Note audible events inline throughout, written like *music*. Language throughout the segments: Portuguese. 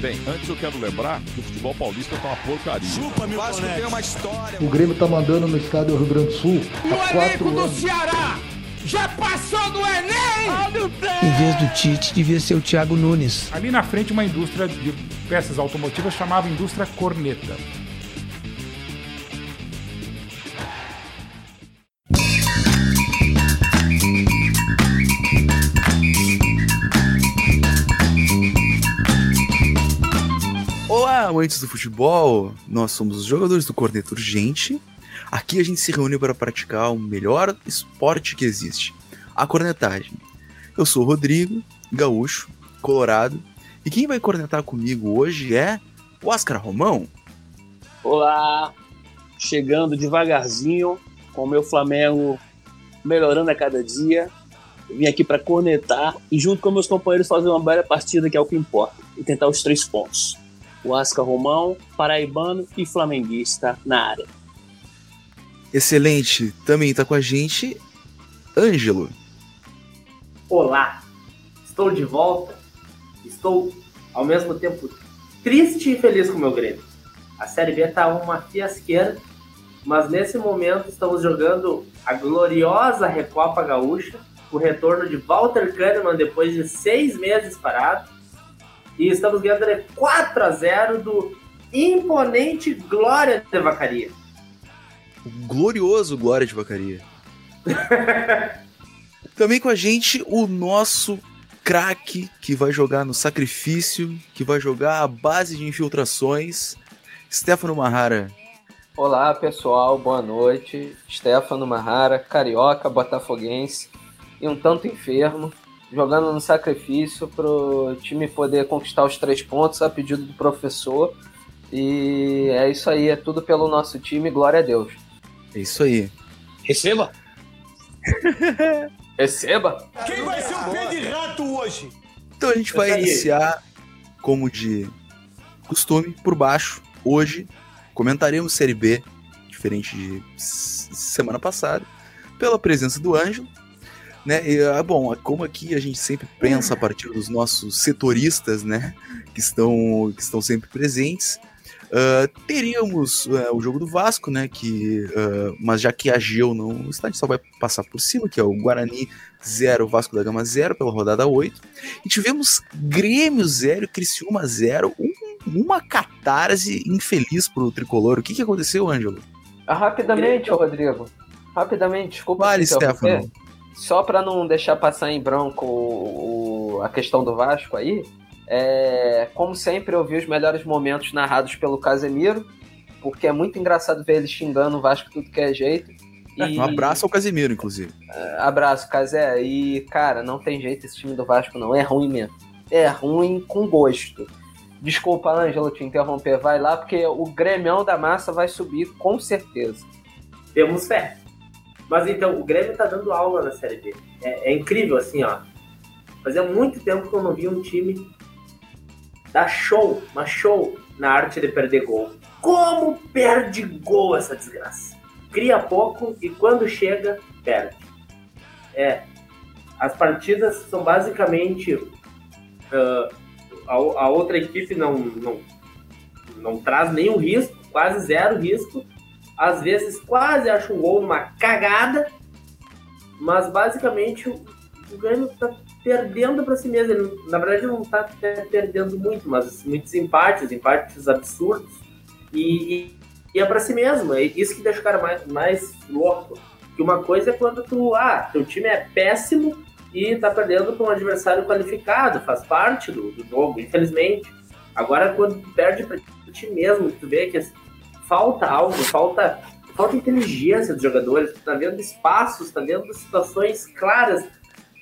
Bem, antes eu quero lembrar que o futebol paulista tá uma porcaria. Chupa, meu Vasco tem uma história. O Grêmio tá mandando no estádio Rio Grande do Sul. O elenco do Ceará já passou do Enem! Em vez do Tite, devia ser o Thiago Nunes. Ali na frente, uma indústria de peças automotivas chamava Indústria Corneta. Amantes do futebol! Nós somos os jogadores do Corneta Urgente. Aqui a gente se reúne para praticar o melhor esporte que existe, a cornetagem. Eu sou o Rodrigo, gaúcho, colorado, e quem vai cornetar comigo hoje é o Oscar Romão. Olá, chegando devagarzinho com o meu Flamengo melhorando a cada dia. Vim aqui para cornetar e junto com meus companheiros fazer uma bela partida que é o que importa e tentar os três pontos. O Asca Romão, paraibano e flamenguista na área. Excelente, também está com a gente Ângelo. Olá, estou de volta. Estou ao mesmo tempo triste e feliz com o meu Grêmio. A Série B está uma fiasqueira, mas nesse momento estamos jogando a gloriosa Recopa Gaúcha, o retorno de Walter Kahneman depois de seis meses parado. E estamos ganhando 4 a 0 do imponente Glória de Vacaria. O glorioso Glória de Vacaria. *laughs* Também com a gente o nosso craque que vai jogar no sacrifício, que vai jogar a base de infiltrações, Stefano Marrara. Olá pessoal, boa noite. Stefano Marrara, carioca, botafoguense e um tanto enfermo, jogando no sacrifício para o time poder conquistar os três pontos a pedido do professor. E é isso aí, é tudo pelo nosso time, glória a Deus. É isso aí. Receba! *laughs* Receba! Quem vai ser o pé de rato hoje? Então a gente vai iniciar, como de costume, por baixo. Hoje comentaremos Série B, diferente de semana passada, pela presença do Ângelo. Né? E, ah, bom, como aqui a gente sempre pensa a partir dos nossos setoristas, né? Que estão, que estão sempre presentes. Uh, teríamos uh, o jogo do Vasco, né? Que, uh, mas já que a Geo não está, a gente só vai passar por cima, que é o Guarani 0, Vasco da Gama 0 pela rodada 8. E tivemos Grêmio 0, Criciúma 0, um, uma catarse infeliz pro tricolor. O que, que aconteceu, Ângelo? Rapidamente, Rodrigo. Rapidamente, desculpa. Vale, Stefano. Só para não deixar passar em branco o, o, a questão do Vasco aí, é, como sempre, eu vi os melhores momentos narrados pelo Casemiro, porque é muito engraçado ver ele xingando o Vasco tudo que é jeito. E... Um abraço ao Casemiro, inclusive. Uh, abraço, Casé. E, cara, não tem jeito esse time do Vasco, não. É ruim mesmo. É ruim com gosto. Desculpa, Ângelo, te interromper. Vai lá, porque o Grêmio da Massa vai subir com certeza. Temos fé. Mas então, o Grêmio tá dando aula na Série B. É, é incrível, assim, ó. Fazia muito tempo que eu não vi um time dar show, mas show na arte de perder gol. Como perde gol essa desgraça? Cria pouco e quando chega, perde. É. As partidas são basicamente. Uh, a, a, outra equipe não, não, não traz nenhum risco, quase zero risco. Às vezes quase acha um gol numa cagada. Mas basicamente o, o Grêmio tá perdendo para si mesmo. Ele, na verdade, não está perdendo muito, mas muitos empates, empates absurdos. E, e é para si mesmo. É isso que deixa o cara mais, mais louco. Que uma coisa é quando tu, ah, teu time é péssimo e tá perdendo para um adversário qualificado, faz parte do, do jogo, infelizmente. Agora, quando tu perde para ti mesmo, tu vê que falta algo, falta, falta inteligência dos jogadores, tu tá vendo espaços, tá vendo situações claras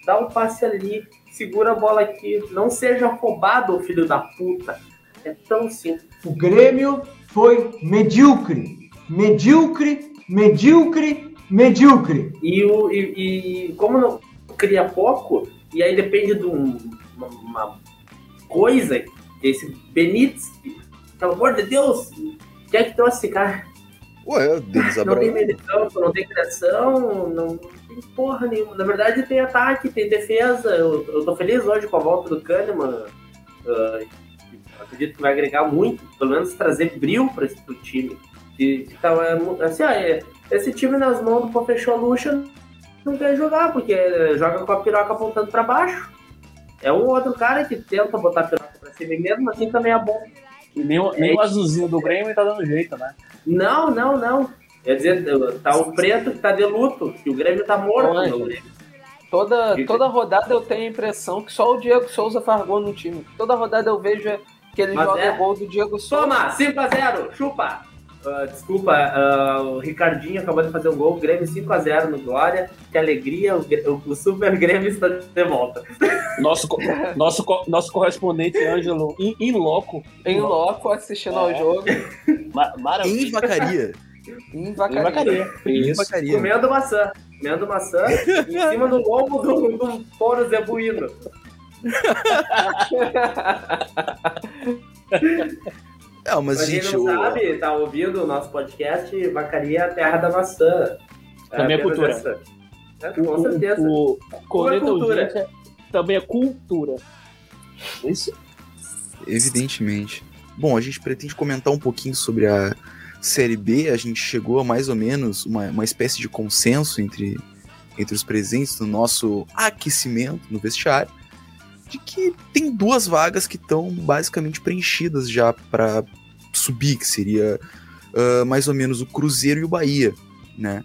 dá um passe ali, segura a bola aqui, não seja roubado, filho da puta. É tão simples. O Grêmio foi medíocre, medíocre, medíocre, medíocre. E, o, e, e como não cria pouco, e aí depende de um, uma, uma, coisa, esse Benítez, pelo amor de Deus, quem é que trouxe esse cara? Ué, Denis Não tem medição, não tem criação, não tem porra nenhuma. Na verdade, tem ataque, tem defesa. Eu, eu tô feliz hoje com a volta do Kahneman. Uh, acredito que vai agregar muito, pelo menos trazer brilho para esse time. E, então, é, assim, ó, é, esse time nas mãos do Professor Lucha não quer jogar, porque joga com a piroca apontando para baixo. É um outro cara que tenta botar a piroca pra cima mesmo assim também é bom. E nem, o- nem o azulzinho do Grêmio tá dando jeito, né? Não, não, não. Quer dizer, tá o preto que tá de luto, que o Grêmio tá morto. Olha. o Grêmio. Toda, toda rodada eu tenho a impressão que só o Diego Souza faz gol no time. Toda rodada eu vejo é que ele Mas joga é. gol do Diego Souza. Toma, 5x0, chupa! Ah, desculpa, ah, o Ricardinho acabou de fazer um gol, Grêmio 5x0 no Glória. Que alegria, o, o, o Super Grêmio está de volta. Nosso, co- nosso, co- nosso correspondente Ângelo, em, loco. Em loco assistindo ao É. jogo. Ma- Maravilha. Em vacaria. Em Em vacaria. vacaria. Em Isso. vacaria. Comendo maçã. Comendo maçã em cima do lombo do, do Foro Zebuíno. *laughs* É, mas, Pra quem gente, não o- sabe, tá ouvindo o nosso podcast, Vacaria é a terra da maçã. Também é cultura. essa. É, com certeza. O, o Corneta cultura. É- também é cultura. Isso. evidentemente. Bom, a gente pretende comentar um pouquinho sobre a Série B. A gente chegou a mais ou menos uma, uma espécie de consenso entre, entre os presentes no nosso aquecimento no vestiário, de que tem duas vagas que estão basicamente preenchidas já para subir, que seria ah, mais ou menos o Cruzeiro e o Bahia, né?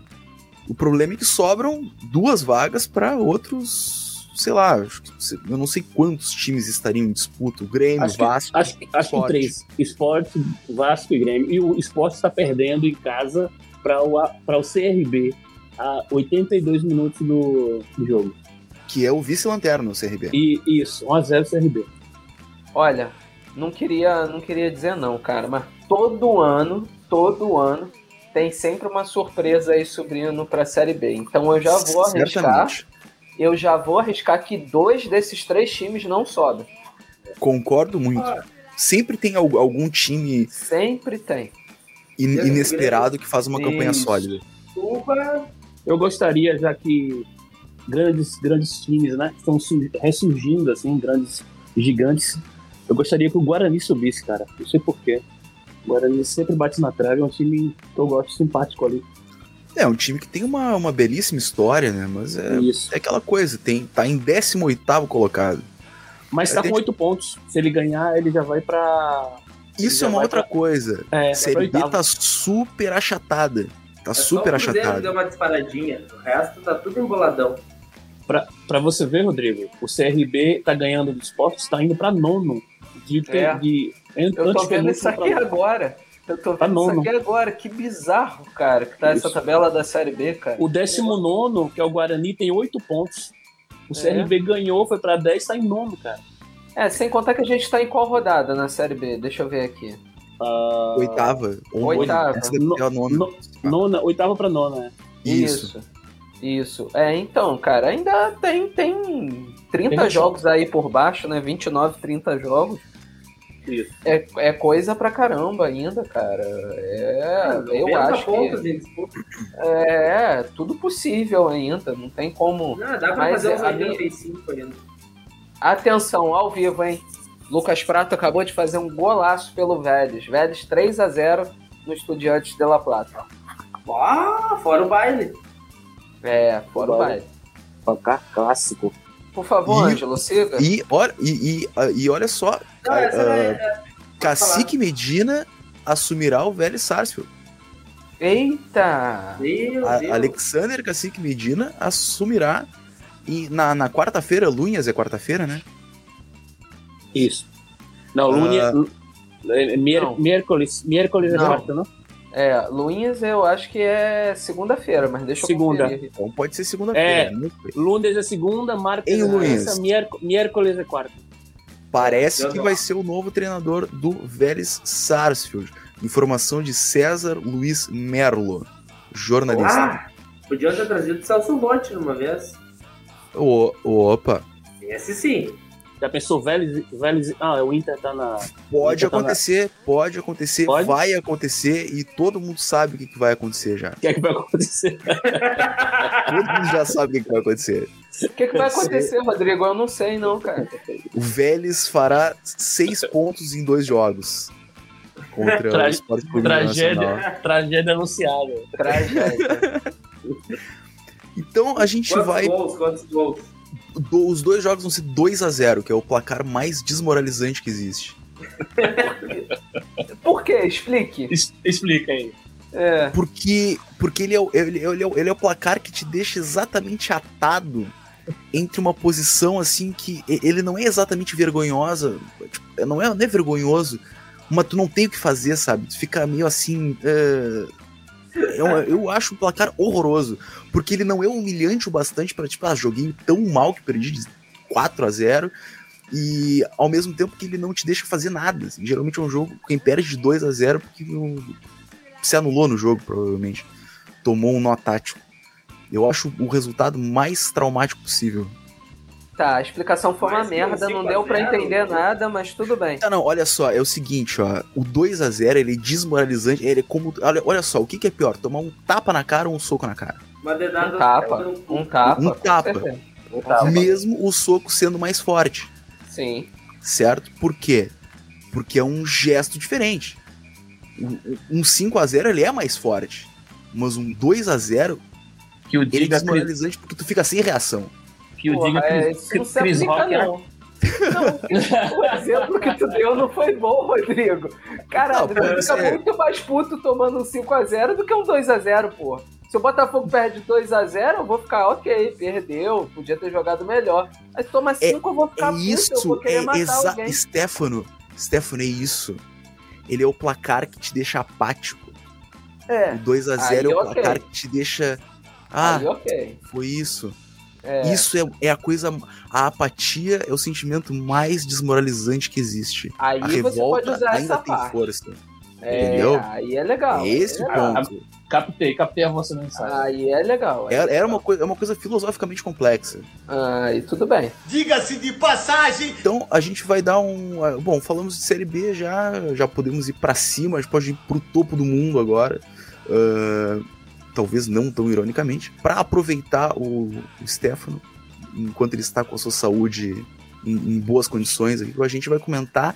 O problema é que sobram duas vagas para outros, sei lá, acho que- eu não sei quantos times estariam em disputa. O Grêmio, Acho o que, Vasco. acho, que- acho que Sport. três. Esporte, Vasco e Grêmio. E o Esporte está perdendo em casa para o, para o CRB a 82 minutos do, do jogo. que é o vice-lanterna no CRB. E isso, 1x0 CRB. Olha, não queria, não queria dizer não, cara, mas todo ano, todo ano, tem sempre uma surpresa aí subindo pra Série B. Então eu já vou arriscar, Certamente. eu já vou arriscar que dois desses três times não sobem. Concordo muito. Sempre tem al- algum time Sempre tem. in- inesperado que faz uma campanha Isso. sólida. Desculpa. Eu gostaria, já que grandes, grandes times, né, estão su- ressurgindo, assim, grandes gigantes, eu gostaria que o Guarani subisse, cara. Não sei porquê. O Guarani sempre bate na trave, é um time que eu gosto simpático ali. É, um time que tem uma, uma belíssima história, né? Mas é, Isso. é aquela coisa, tem, tá em 18 colocado. Mas É, tá com oito pontos. Se ele ganhar, ele já vai pra. Isso é uma outra pra- coisa. É, Série B tá super achatada. Tá É super achatada. deu uma disparadinha. O resto tá tudo emboladão. Pra, pra você ver, Rodrigo, o CRB tá ganhando do esporte, tá indo pra nono. De, É. de, Eu tô vendo isso aqui agora. Eu tô Tá vendo isso nono. aqui agora. Que bizarro, cara, que tá essa Isso. tabela da Série B, cara. O 19, que é o Guarani, tem oito pontos. O É. CRB ganhou, foi pra 10, tá em nono, cara. É, sem contar que a gente tá em qual rodada na Série B? Deixa eu ver aqui. Ah, Oitava. Oitava. Essa a nona. no- nona, oitava pra nona, é. Isso. Isso. É, então, cara, ainda tem, tem 30 Tem jogos aí por baixo, né? 29, 30 jogos. Isso. É, é coisa pra caramba ainda, cara. É, eu 90 acho pontos que disputa. é tudo possível ainda. Não tem como. Não, dá pra Mas fazer é, uns a minha- 85 ainda. Atenção, ao vivo, hein? Lucas Prato acabou de fazer um golaço pelo Vélez. Vélez 3 a 0 no Estudiantes de La Plata. Ah, fora o baile. É, fora o Baile. baile. Placar clássico. Por favor, E- Ângelo, siga. E, olha, e, e, e olha só, Não, ah, é- é- Cacique Medina assumirá o velho Sarsfield. Eita! Meu A- Deus. Alexander Cacique Medina assumirá e na, na quarta-feira, Lunhas é quarta-feira, né? Isso. Não, Ah. é, mier, Não. miércoles, miércoles é quarta, não? É, Luinhas eu acho que é segunda-feira, mas deixa eu Segunda. conferir. Então pode ser segunda-feira. É. Lunes é segunda, martes Em é terça, miérc- miércoles é quarta. Parece que não. vai ser o novo treinador do Vélez Sarsfield. Informação de César Luiz Merlo, jornalista. Ah, podia ter trazido o Celso Rotti numa vez. O- opa, Esse sim. Já pensou Vélez, Vélez... Ah, o Inter tá na... pode Então tá acontecer, pode acontecer, Pode? vai acontecer e todo mundo sabe o que, que vai acontecer já. O que é que vai acontecer? *laughs* Todo mundo já sabe o que, que vai acontecer. O que, que vai acontecer, Rodrigo? Eu não sei, não, cara. O Vélez fará seis *laughs* pontos em dois jogos. Contra Tra- o Sport Clube. Tragédia, tragédia anunciada. Tragédia. Então a gente Quantos vai. gols? Quantos gols? Do- os dois jogos vão ser 2 a 0 que é o placar mais desmoralizante que existe. *laughs* Por quê? Explique. Es- explica aí. É. Porque, porque ele, é, o- ele, ele é, ele é o placar que te deixa exatamente atado entre uma posição assim que ele não é exatamente vergonhosa, tipo, não, é, não é vergonhoso, mas tu não tem o que fazer, sabe? Tu fica meio assim. é, eu, eu acho o placar horroroso, porque ele não é humilhante o bastante pra, tipo, ah, joguei tão mal que perdi de 4 a 0 e ao mesmo tempo que ele não te deixa fazer nada. assim. Geralmente é um jogo, quem perde de 2 a 0 porque o- se anulou no jogo, provavelmente. Tomou um nó tático. Eu acho o resultado mais traumático possível. Tá, a explicação foi uma Mas merda, cinco não deu pra zero, entender nada, mas tudo bem. Ah, não, olha só, é o seguinte, ó. O 2 a 0 ele é desmoralizante. Ele é como. Olha, olha só, o que, que é pior? Tomar um tapa na cara ou um soco na cara? Uma dedada Um tapa. Um tapa. Um tapa. Mesmo o soco sendo mais forte, Sim. certo? Por quê? Porque é um gesto diferente. Um- Um 5 a 0 ele é mais forte. Mas um 2 a 0 Que o ele é desmoralizante porque tu fica sem reação. Que o Porra, diga é, Cris, isso não se Cris aplica, Rock é não. *laughs* Não, o exemplo que tu deu não foi bom, Rodrigo. Caralho, tu fica ser. muito mais puto tomando um 5x0 do que um 2x0, pô. Se o Botafogo perde 2x0, eu vou ficar, ok, perdeu, podia ter jogado melhor. Mas toma 5, eu vou ficar É puto, eu isso, vou querer é matar exato. alguém. Stefano, Stefano, é isso. Ele é o placar que te deixa apático. É, O 2 a 0 Aí, é o ok. placar que te deixa. Ah, aí ok. foi isso. É, Isso é, é a coisa. A apatia é o sentimento mais desmoralizante que existe. aí a você pode revolta usar ainda essa tem parte. força. É, entendeu? Aí é legal. esse é legal. ponto. captei, captei a vossa mensagem. Aí é legal. aí É, era legal. uma coisa, é uma coisa filosoficamente complexa. Aí tudo bem. Diga-se de passagem. Então a gente vai dar um. ah, Bom, falamos de Série B já, já podemos ir pra cima, a gente pode ir pro topo do mundo agora. Ah, talvez não tão ironicamente, para aproveitar o, o Stefano enquanto ele está com a sua saúde em, em boas condições. Aqui, a gente vai comentar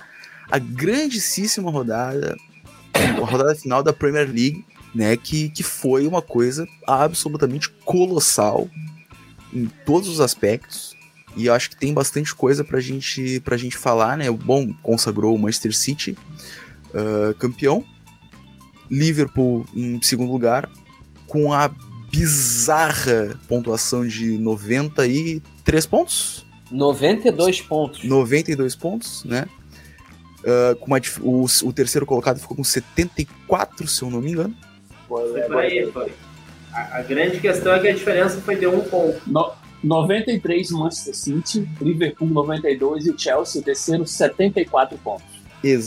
a grandíssima rodada, a rodada final da Premier League, né? Que, que foi uma coisa absolutamente colossal em todos os aspectos. E acho que tem bastante coisa pra gente, pra gente falar, né? Bom, consagrou o Manchester City ah, campeão. Liverpool em segundo lugar, com a bizarra pontuação de 93 pontos. 92 pontos. 92 pontos, né? Ah, com uma o, o terceiro colocado ficou com 74, se eu não me engano. Foi por aí, foi. A, a grande questão é que a diferença foi de um ponto. No- 93 Manchester City, Liverpool 92 e o Chelsea, o terceiro, 74 pontos.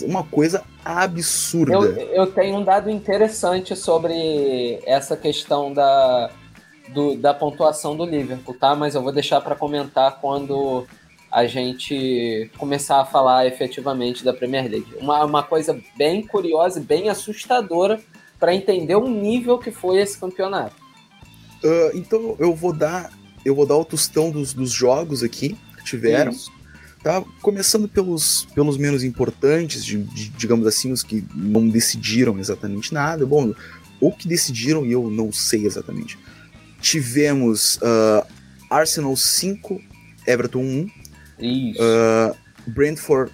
Uma coisa absurda. Eu, eu tenho um dado interessante sobre essa questão da, do- da pontuação do Liverpool, tá? Mas eu vou deixar para comentar quando a gente começar a falar efetivamente da Premier League. Uma, uma coisa bem curiosa e bem assustadora para entender o nível que foi esse campeonato. Ah, então eu vou dar eu vou dar o tostão dos, dos jogos aqui que tiveram. Isso. Tá? Começando pelos, pelos menos importantes, de- de- digamos assim, os que não decidiram exatamente nada. Bom, ou que decidiram e eu não sei exatamente. Tivemos ah, Arsenal 5, Everton 1, Isso. ah, Brentford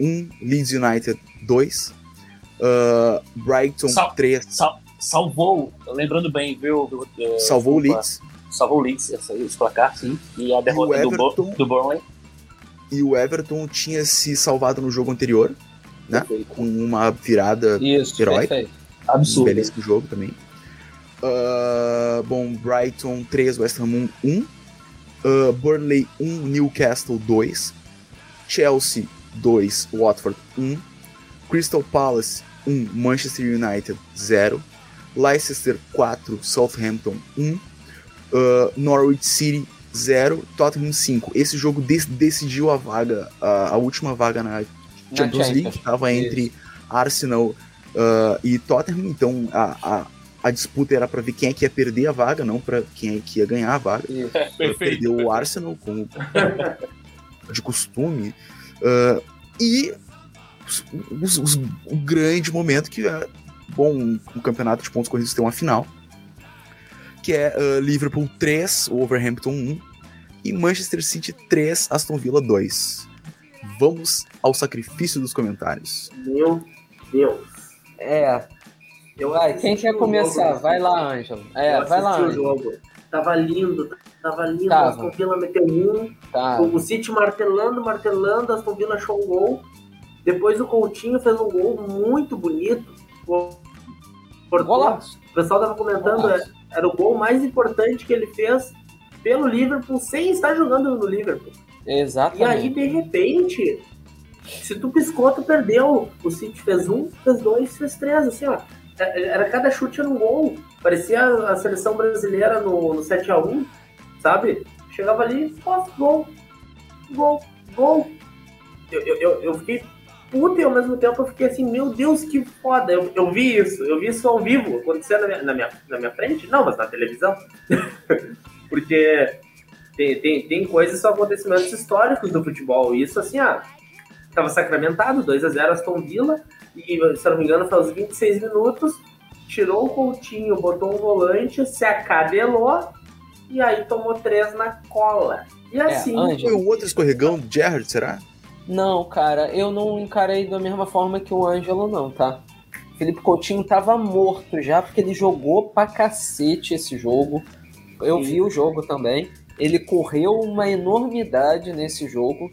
1, Leeds United 2, ah, Brighton Sal- 3, Sal- salvou, lembrando bem, viu? salvou o Leeds. Salvou o Leeds, esse, esse placar, sim. E a derrota do, Bo- Everton? do Burnley. E o Everton tinha se salvado no jogo anterior, né? Perfeito. Com uma virada Isso, herói. perfeito. Um Absurdo. belíssimo jogo também. Ah, bom, Brighton 3, West Ham 1. Ah, Burnley 1, Newcastle 2. Chelsea 2, Watford 1. Crystal Palace 1, Manchester United 0. Leicester 4, Southampton 1. Ah, Norwich City 0, Tottenham 5. Esse jogo dec- decidiu a vaga, a, a última vaga na Champions League, que estava entre Arsenal ah, e Tottenham. Então a, a, a disputa era para ver quem é que ia perder a vaga, não para quem é que ia ganhar a vaga. *laughs* Perfeito. Perdeu o Arsenal, como de costume. Uh, e os, os, os, o grande momento que é bom um, um campeonato de pontos corridos tem uma final que é uh, Liverpool 3, Wolverhampton 1 e Manchester City 3, Aston Villa 2. Vamos ao sacrifício dos comentários. Meu Deus. É. Eu quem quer começar? Jogo, vai lá, Ângelo. É, vai lá, Ângelo. jogo. Tava lindo, tava lindo. Tava. Aston Villa meteu um. Tava. O City martelando, martelando. Aston Villa achou um gol. Depois o Coutinho fez um gol muito bonito. Golaço. O pessoal tava comentando, é, era o gol mais importante que ele fez pelo Liverpool sem estar jogando no Liverpool. Exatamente. E aí, de repente, se tu piscou, tu perdeu. O City fez um, fez dois, fez três, assim, ó. É, era cada chute era um gol. Parecia a seleção brasileira no, no 7x1, sabe? Chegava ali, ó, gol, gol, gol. Eu, eu, eu fiquei puta e ao mesmo tempo eu fiquei assim, meu Deus, que foda. Eu, eu vi isso, eu vi isso ao vivo acontecer na minha, na minha, na minha frente. Não, mas na televisão. *laughs* Porque tem, tem, tem coisas, são acontecimentos históricos do futebol. E isso, assim, ah, tava sacramentado, 2 a 0 Aston Villa. E, se eu não me engano, foi aos 26 minutos. Tirou o Coutinho, botou um volante, se acadelou e aí tomou três na cola. E é, assim. É, foi o outro escorregão do Gerrard, será? Não, cara, eu não encarei da mesma forma que o Ângelo, não, tá? Felipe Coutinho tava morto já, porque ele jogou pra cacete esse jogo. Eu vi o jogo também. Ele correu uma enormidade nesse jogo.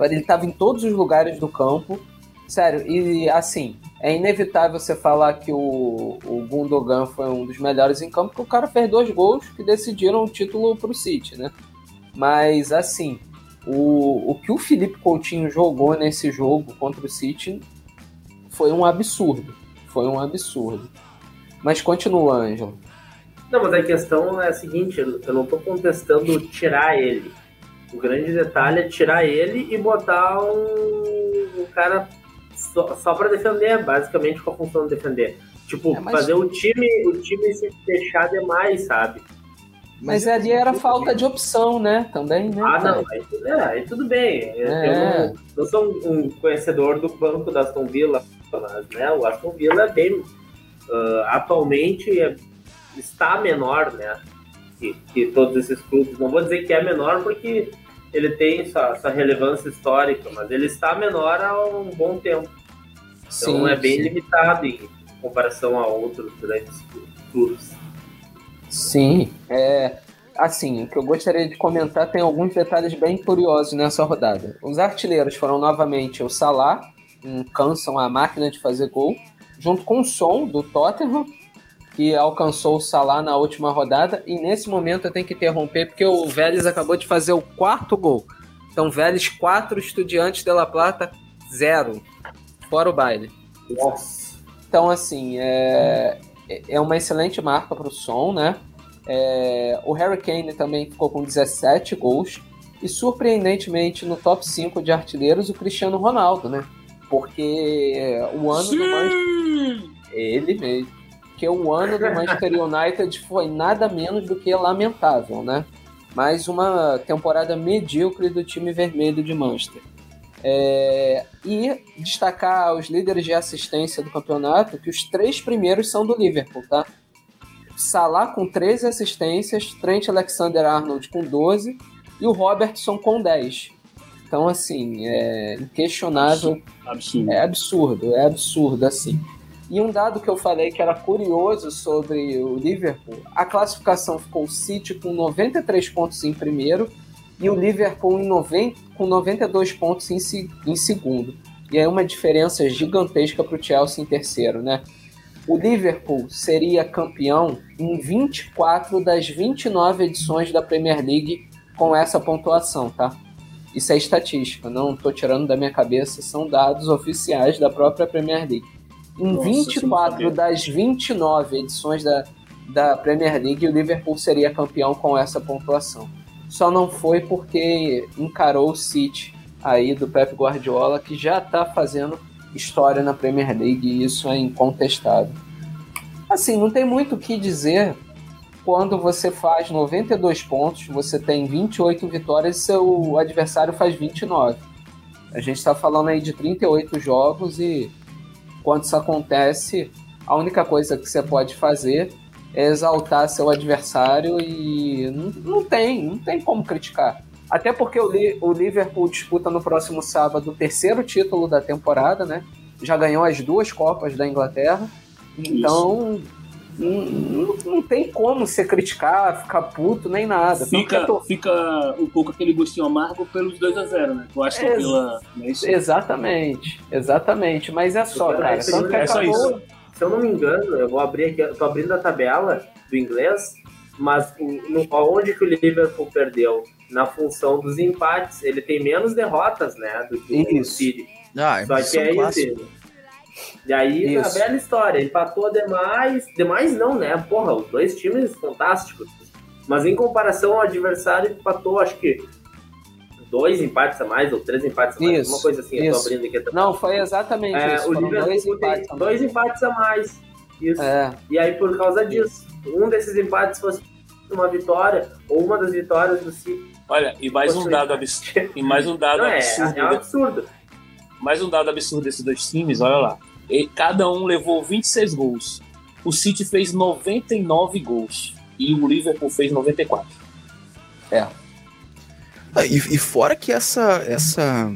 Ele tava em todos os lugares do campo. Sério, e assim, é inevitável você falar que o, o Gundogan foi um dos melhores em campo, porque o cara fez dois gols que decidiram o título pro City, né? Mas assim, o, o que o Felipe Coutinho jogou nesse jogo contra o City foi um absurdo. Foi um absurdo. Mas continua, Ângelo. Não, mas a questão é a seguinte: eu não estou contestando tirar ele. O grande detalhe é tirar ele e botar um, um cara só, só para defender, basicamente com a função de defender. Tipo, é, mas... fazer o time, o time se fechar demais, sabe? Mas, ali era falta de opção, né? Também, né? Ah, não, aí, é, aí tudo bem. É. Eu não, não sou um conhecedor do banco da Aston Villa, mas né, o Aston Villa é bem. Uh, atualmente é, está menor, né? Que, que, todos esses clubes. Não vou dizer que é menor porque ele tem essa, essa relevância histórica, mas ele está menor há um bom tempo. Então sim, é bem sim. limitado em comparação a outros grandes clubes. Sim, é. Assim, o que eu gostaria de comentar tem alguns detalhes bem curiosos nessa rodada. Os artilheiros foram novamente o Salah, cansam a máquina de fazer gol, junto com o Som do Tottenham, que alcançou o Salah na última rodada. E nesse momento eu tenho que interromper porque o Vélez acabou de fazer o quarto gol. Então, Vélez 4, Estudiantes de La Plata 0. Fora o baile. Nossa. Então, assim, é, é uma excelente marca para o som, né? É, o Harry Kane também ficou com 17 gols. E surpreendentemente, no top 5 de artilheiros, o Cristiano Ronaldo, né? Porque é, o ano Sim! do Manchester. Ele mesmo. Porque o ano do Manchester *laughs* United foi nada menos do que lamentável, né? Mais uma temporada medíocre do time vermelho de Manchester. É, e destacar os líderes de assistência do campeonato, que os três primeiros são do Liverpool, tá? Salah com 13 assistências, Trent Alexander-Arnold com 12 e o Robertson com 10. Então, assim, é inquestionável. Absurdo. É absurdo, é absurdo, assim. E um dado que eu falei que era curioso sobre o Liverpool, a classificação ficou o City com 93 pontos em primeiro e o Liverpool em 90, com 92 pontos em, em segundo. E aí uma diferença gigantesca para o Chelsea em terceiro, né? O Liverpool seria campeão em 24 das 29 edições da Premier League com essa pontuação, tá? Isso é estatística, não estou tirando da minha cabeça, são dados oficiais da própria Premier League. Em Nossa, 24 das 29 edições da, da Premier League, o Liverpool seria campeão com essa pontuação só não foi porque encarou o City aí do Pep Guardiola, que já está fazendo história na Premier League e isso é incontestável. Assim, não tem muito o que dizer quando você faz 92 pontos, você tem 28 vitórias e seu adversário faz 29. A gente está falando aí de 38 jogos e quando isso acontece, a única coisa que você pode fazer exaltar seu adversário e não, não tem, não tem como criticar. Até porque o, o Liverpool disputa no próximo sábado o terceiro título da temporada, né? Já ganhou as duas Copas da Inglaterra. Então, não, não, não, tem como você criticar, ficar puto, nem nada. Fica, tô... fica um pouco aquele gostinho amargo pelos 2 a 0 né? Tu acha Ex pela. É exatamente, exatamente. Mas é só, cara. É, só, é só isso. Se eu não me engano, eu vou abrir aqui, eu tô abrindo a tabela do inglês, mas no, onde que o Liverpool perdeu? Na função dos empates. Ele tem menos derrotas, né? Do que o City. Ah, Só que é isso. E aí, Isso. a velha história, empatou demais. Demais não, né? Porra, os dois times fantásticos. Mas em comparação ao adversário, empatou, acho que dois empates a mais, ou três empates a mais, isso, uma coisa assim, isso. eu tô abrindo aqui. Não, foi exatamente é, isso. O Liverpool dois empates, a dois empates a mais. Isso. É. E aí, por causa disso, um desses empates fosse uma vitória, ou uma das vitórias do City. Olha, e mais um dado absurdo. E mais um dado Não, absurdo. É, é um absurdo. Mais um dado absurdo desses dois times, olha lá. E cada um levou 26 gols. O City fez 99 gols. E o Liverpool fez 94. É. Ah, e, e, fora que essa essa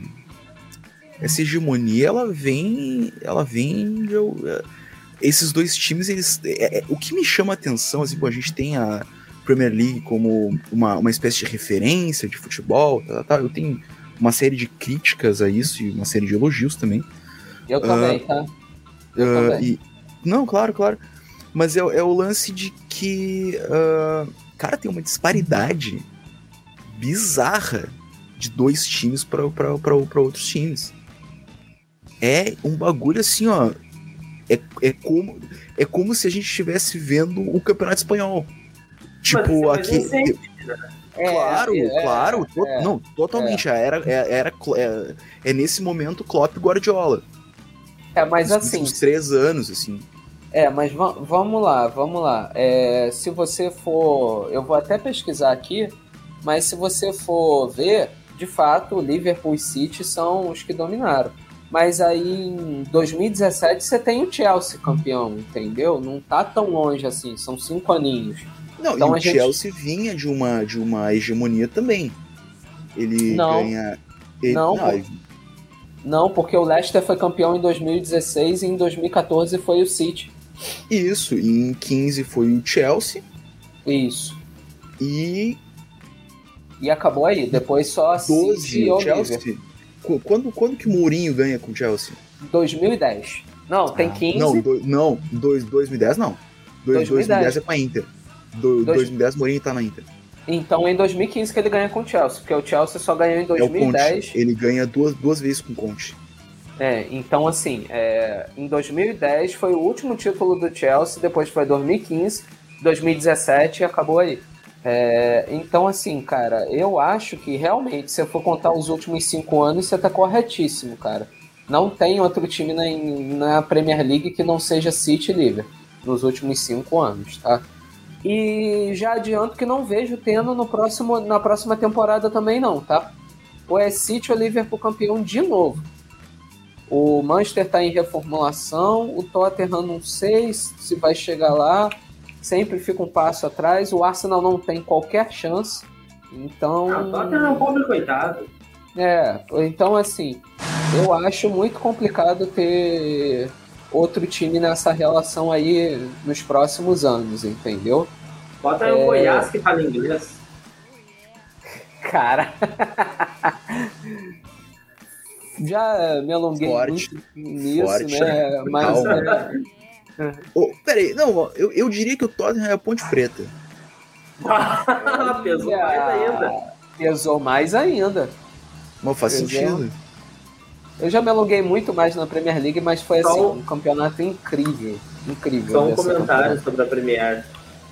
essa hegemonia ela vem ela vem de, uh, esses dois times eles é, é, o que me chama a atenção assim a gente tem a Premier League como uma, uma espécie de referência de futebol tá, tá, eu tenho uma série de críticas a isso e uma série de elogios também eu também uh, tá eu uh, também. E, não claro claro mas é, é o lance de que cara tem uma disparidade bizarra de dois times para outros times. É um bagulho assim, ó. É, é, como, é como se a gente estivesse vendo o Campeonato Espanhol. Tipo, aqui. É, claro, é, claro. É, não, totalmente. É. Era, era, era é, é, nesse momento Klopp e Guardiola. É, mas os, assim. Uns três anos, assim. É, mas vamos lá, vamos lá. É, se você for. Eu vou até pesquisar aqui mas se você for ver, de fato, Liverpool e City são os que dominaram. Mas aí em 2017 você tem o Chelsea campeão, entendeu? Não tá tão longe assim, são cinco aninhos. Não, então, e o gente... Chelsea vinha de uma, de uma hegemonia também. Ele não, ganha. Ele... Não, não, não, porque o Leicester foi campeão em 2016 e em 2014 foi o City. Isso, e em 15 foi o Chelsea. Isso. E e acabou aí. Depois só 12, City o Chelsea. Quando, quando que o Mourinho ganha com o Chelsea? 2010. Não, tem 15. Ah, não, do, não dois, 2010 não. Dois, 2010. 2010 é com a Inter. Do, Dois... 2010 Mourinho tá na Inter. Então em 2015 que ele ganha com o Chelsea, porque o Chelsea só ganhou em 2010. É Ele ganha duas, duas vezes com o Conte. É, então assim, é, em 2010 foi o último título do Chelsea, depois foi 2015, 2017 e acabou aí. É, então, assim, cara, eu acho que realmente, se eu for contar os últimos cinco anos, você tá corretíssimo, cara. Não tem outro time na, na Premier League que não seja City e Liverpool nos últimos cinco anos, tá? E já adianto que não vejo tendo no próximo, na próxima temporada também não, tá? Ou é City ou Liverpool campeão de novo. O Manchester tá em reformulação, o Tottenham não sei se vai chegar lá sempre fica um passo atrás. O Arsenal não tem qualquer chance. Então. Ah, Tottenham é um pobre coitado. É, então assim, eu acho muito complicado ter outro time nessa relação aí nos próximos anos, entendeu? Bota aí é... o Goiás que fala inglês. Cara. *laughs* Já me alonguei forte, muito nisso, forte, né? Mas. Oh, peraí, não, eu, eu diria que o Tottenham é a Ponte Preta. *laughs* Pesou mais ainda. Pesou mais ainda. Mas faz Pesou. sentido. Eu já me aluguei muito mais na Premier League, mas foi assim, um campeonato incrível. Incrível. Só um comentário sobre a Premier.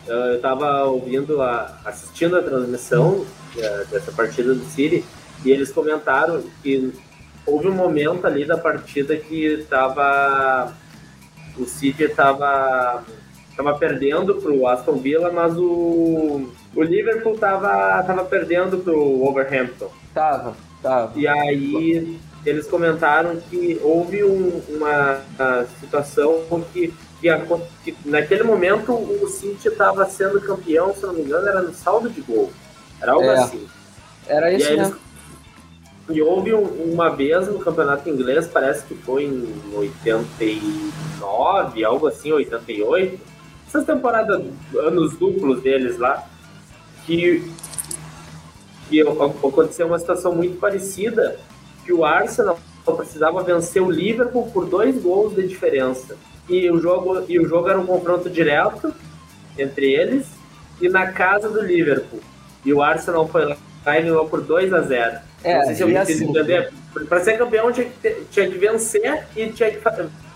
Eu tava ouvindo, a, assistindo a transmissão é, dessa partida do City, e eles comentaram que houve um momento ali da partida que tava o City estava tava perdendo pro Aston Villa, mas o, o Liverpool tava, tava perdendo pro Wolverhampton. Tava, tava. E aí eles comentaram que houve um, uma, situação que, que, que, naquele momento o City estava sendo campeão, se não me engano, era no saldo de gol. Era algo É. assim. Era isso e, aí mesmo. eles- e houve um- uma vez no campeonato inglês, parece que foi em 89, algo assim, 88. Essas temporadas, anos duplos deles lá, que, que aconteceu uma situação muito parecida, que o Arsenal precisava vencer o Liverpool por dois gols de diferença. E o jogo, e o jogo era um confronto direto entre eles e na casa do Liverpool. E o Arsenal foi lá e ganhou por 2 a 0 É, Não sei se eu me assim-. Para ser campeão tinha que, ter- tinha que vencer e tinha que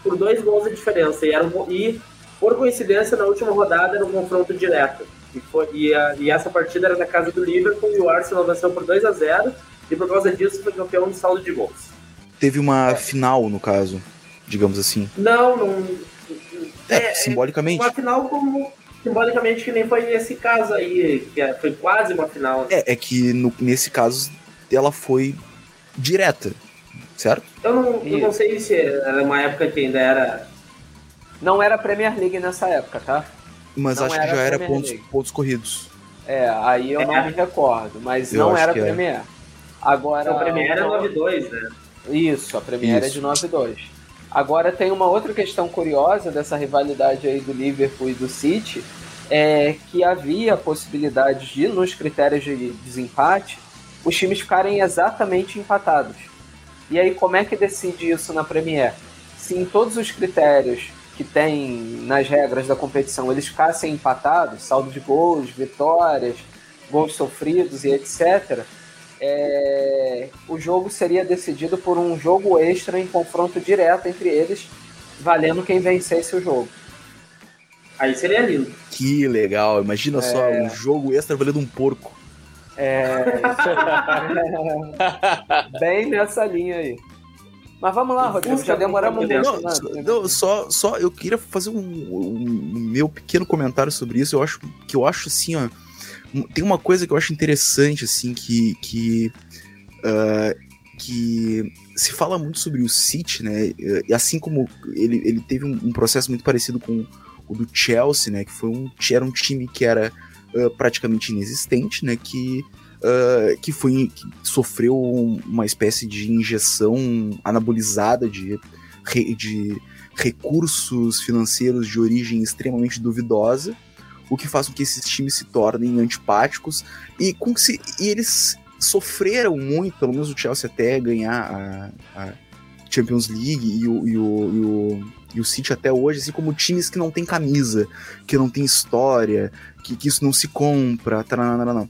por dois gols de diferença. E, era um- e, por coincidência, na última rodada era um confronto direto. E, foi, e, a- e essa partida era na casa do Liverpool e o Arsenal venceu por 2 a 0 e por causa disso foi campeão de saldo de gols. Teve uma final, no caso, digamos assim. Não, não. É, simbolicamente. Uma final como. Simbolicamente que nem foi nesse caso aí, que é- foi quase uma final. né? É, é que no- nesse caso ela foi direta, certo? Eu não, eu não sei se era uma época que ainda era. Não era Premier League nessa época, tá? Mas Não acho que já era Premier pontos, League. pontos corridos. É, aí eu É. não me recordo, mas Eu não era é. Premier. Agora. Não, a Premier era 9-2, né? Isso, a Premier é de 9-2. Agora tem uma outra questão curiosa dessa rivalidade aí do Liverpool e do City, é que havia possibilidade de, nos critérios de desempate, os times ficarem exatamente empatados. E aí como é que decide isso na Premier? Se em todos os critérios que tem nas regras da competição eles ficassem empatados, saldo de gols, vitórias, gols sofridos e etc., é, o jogo seria decidido por um jogo extra em confronto direto entre eles, valendo quem vencesse o jogo. Aí seria lindo. Que legal, imagina só É. um jogo extra valendo um porco. É, *laughs* bem nessa linha aí. Mas vamos lá, Rodrigo, já demoramos muito. Não, né? só, não, só, só eu queria fazer um, um meu pequeno comentário sobre isso. Eu acho que eu acho assim, ó, tem uma coisa que eu acho interessante assim que que ah, que se fala muito sobre o City, né? E assim como ele, ele teve um, um processo muito parecido com o do Chelsea, né? Que foi um era um time que era ah, praticamente inexistente, né? Que ah, que foi que sofreu uma espécie de injeção anabolizada de, de recursos financeiros de origem extremamente duvidosa, o que faz com que esses times se tornem antipáticos e, com se, e eles sofreram muito, pelo menos o Chelsea até ganhar a, a Champions League e o, e, o, e, o, e o City até hoje, assim como times que não tem camisa, que não tem história, que, que isso não se compra, taranana.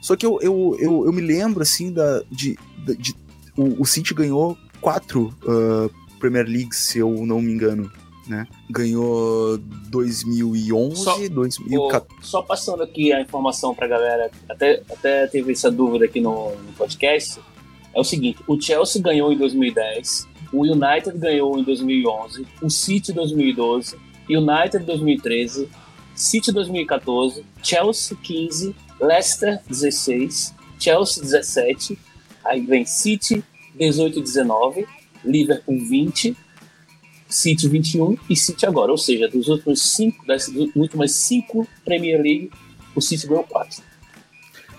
Só que eu, eu, eu, eu me lembro, assim, da, de, de, de- o, o City ganhou quatro ah, Premier League, se eu não me engano, né? Ganhou 2011, Só- 2014. Ô, só passando aqui a informação pra galera, até, até teve essa dúvida aqui no, no podcast. É o seguinte: o Chelsea ganhou em 2010, o United ganhou em 2011, o City 2012, United 2013, City 2014, Chelsea 15, Leicester 16, Chelsea 17, aí vem City 18 e 19, Liverpool 20, City 21 e City agora. Ou seja, dos últimos cinco, das últimas cinco Premier League, o City ganhou quatro.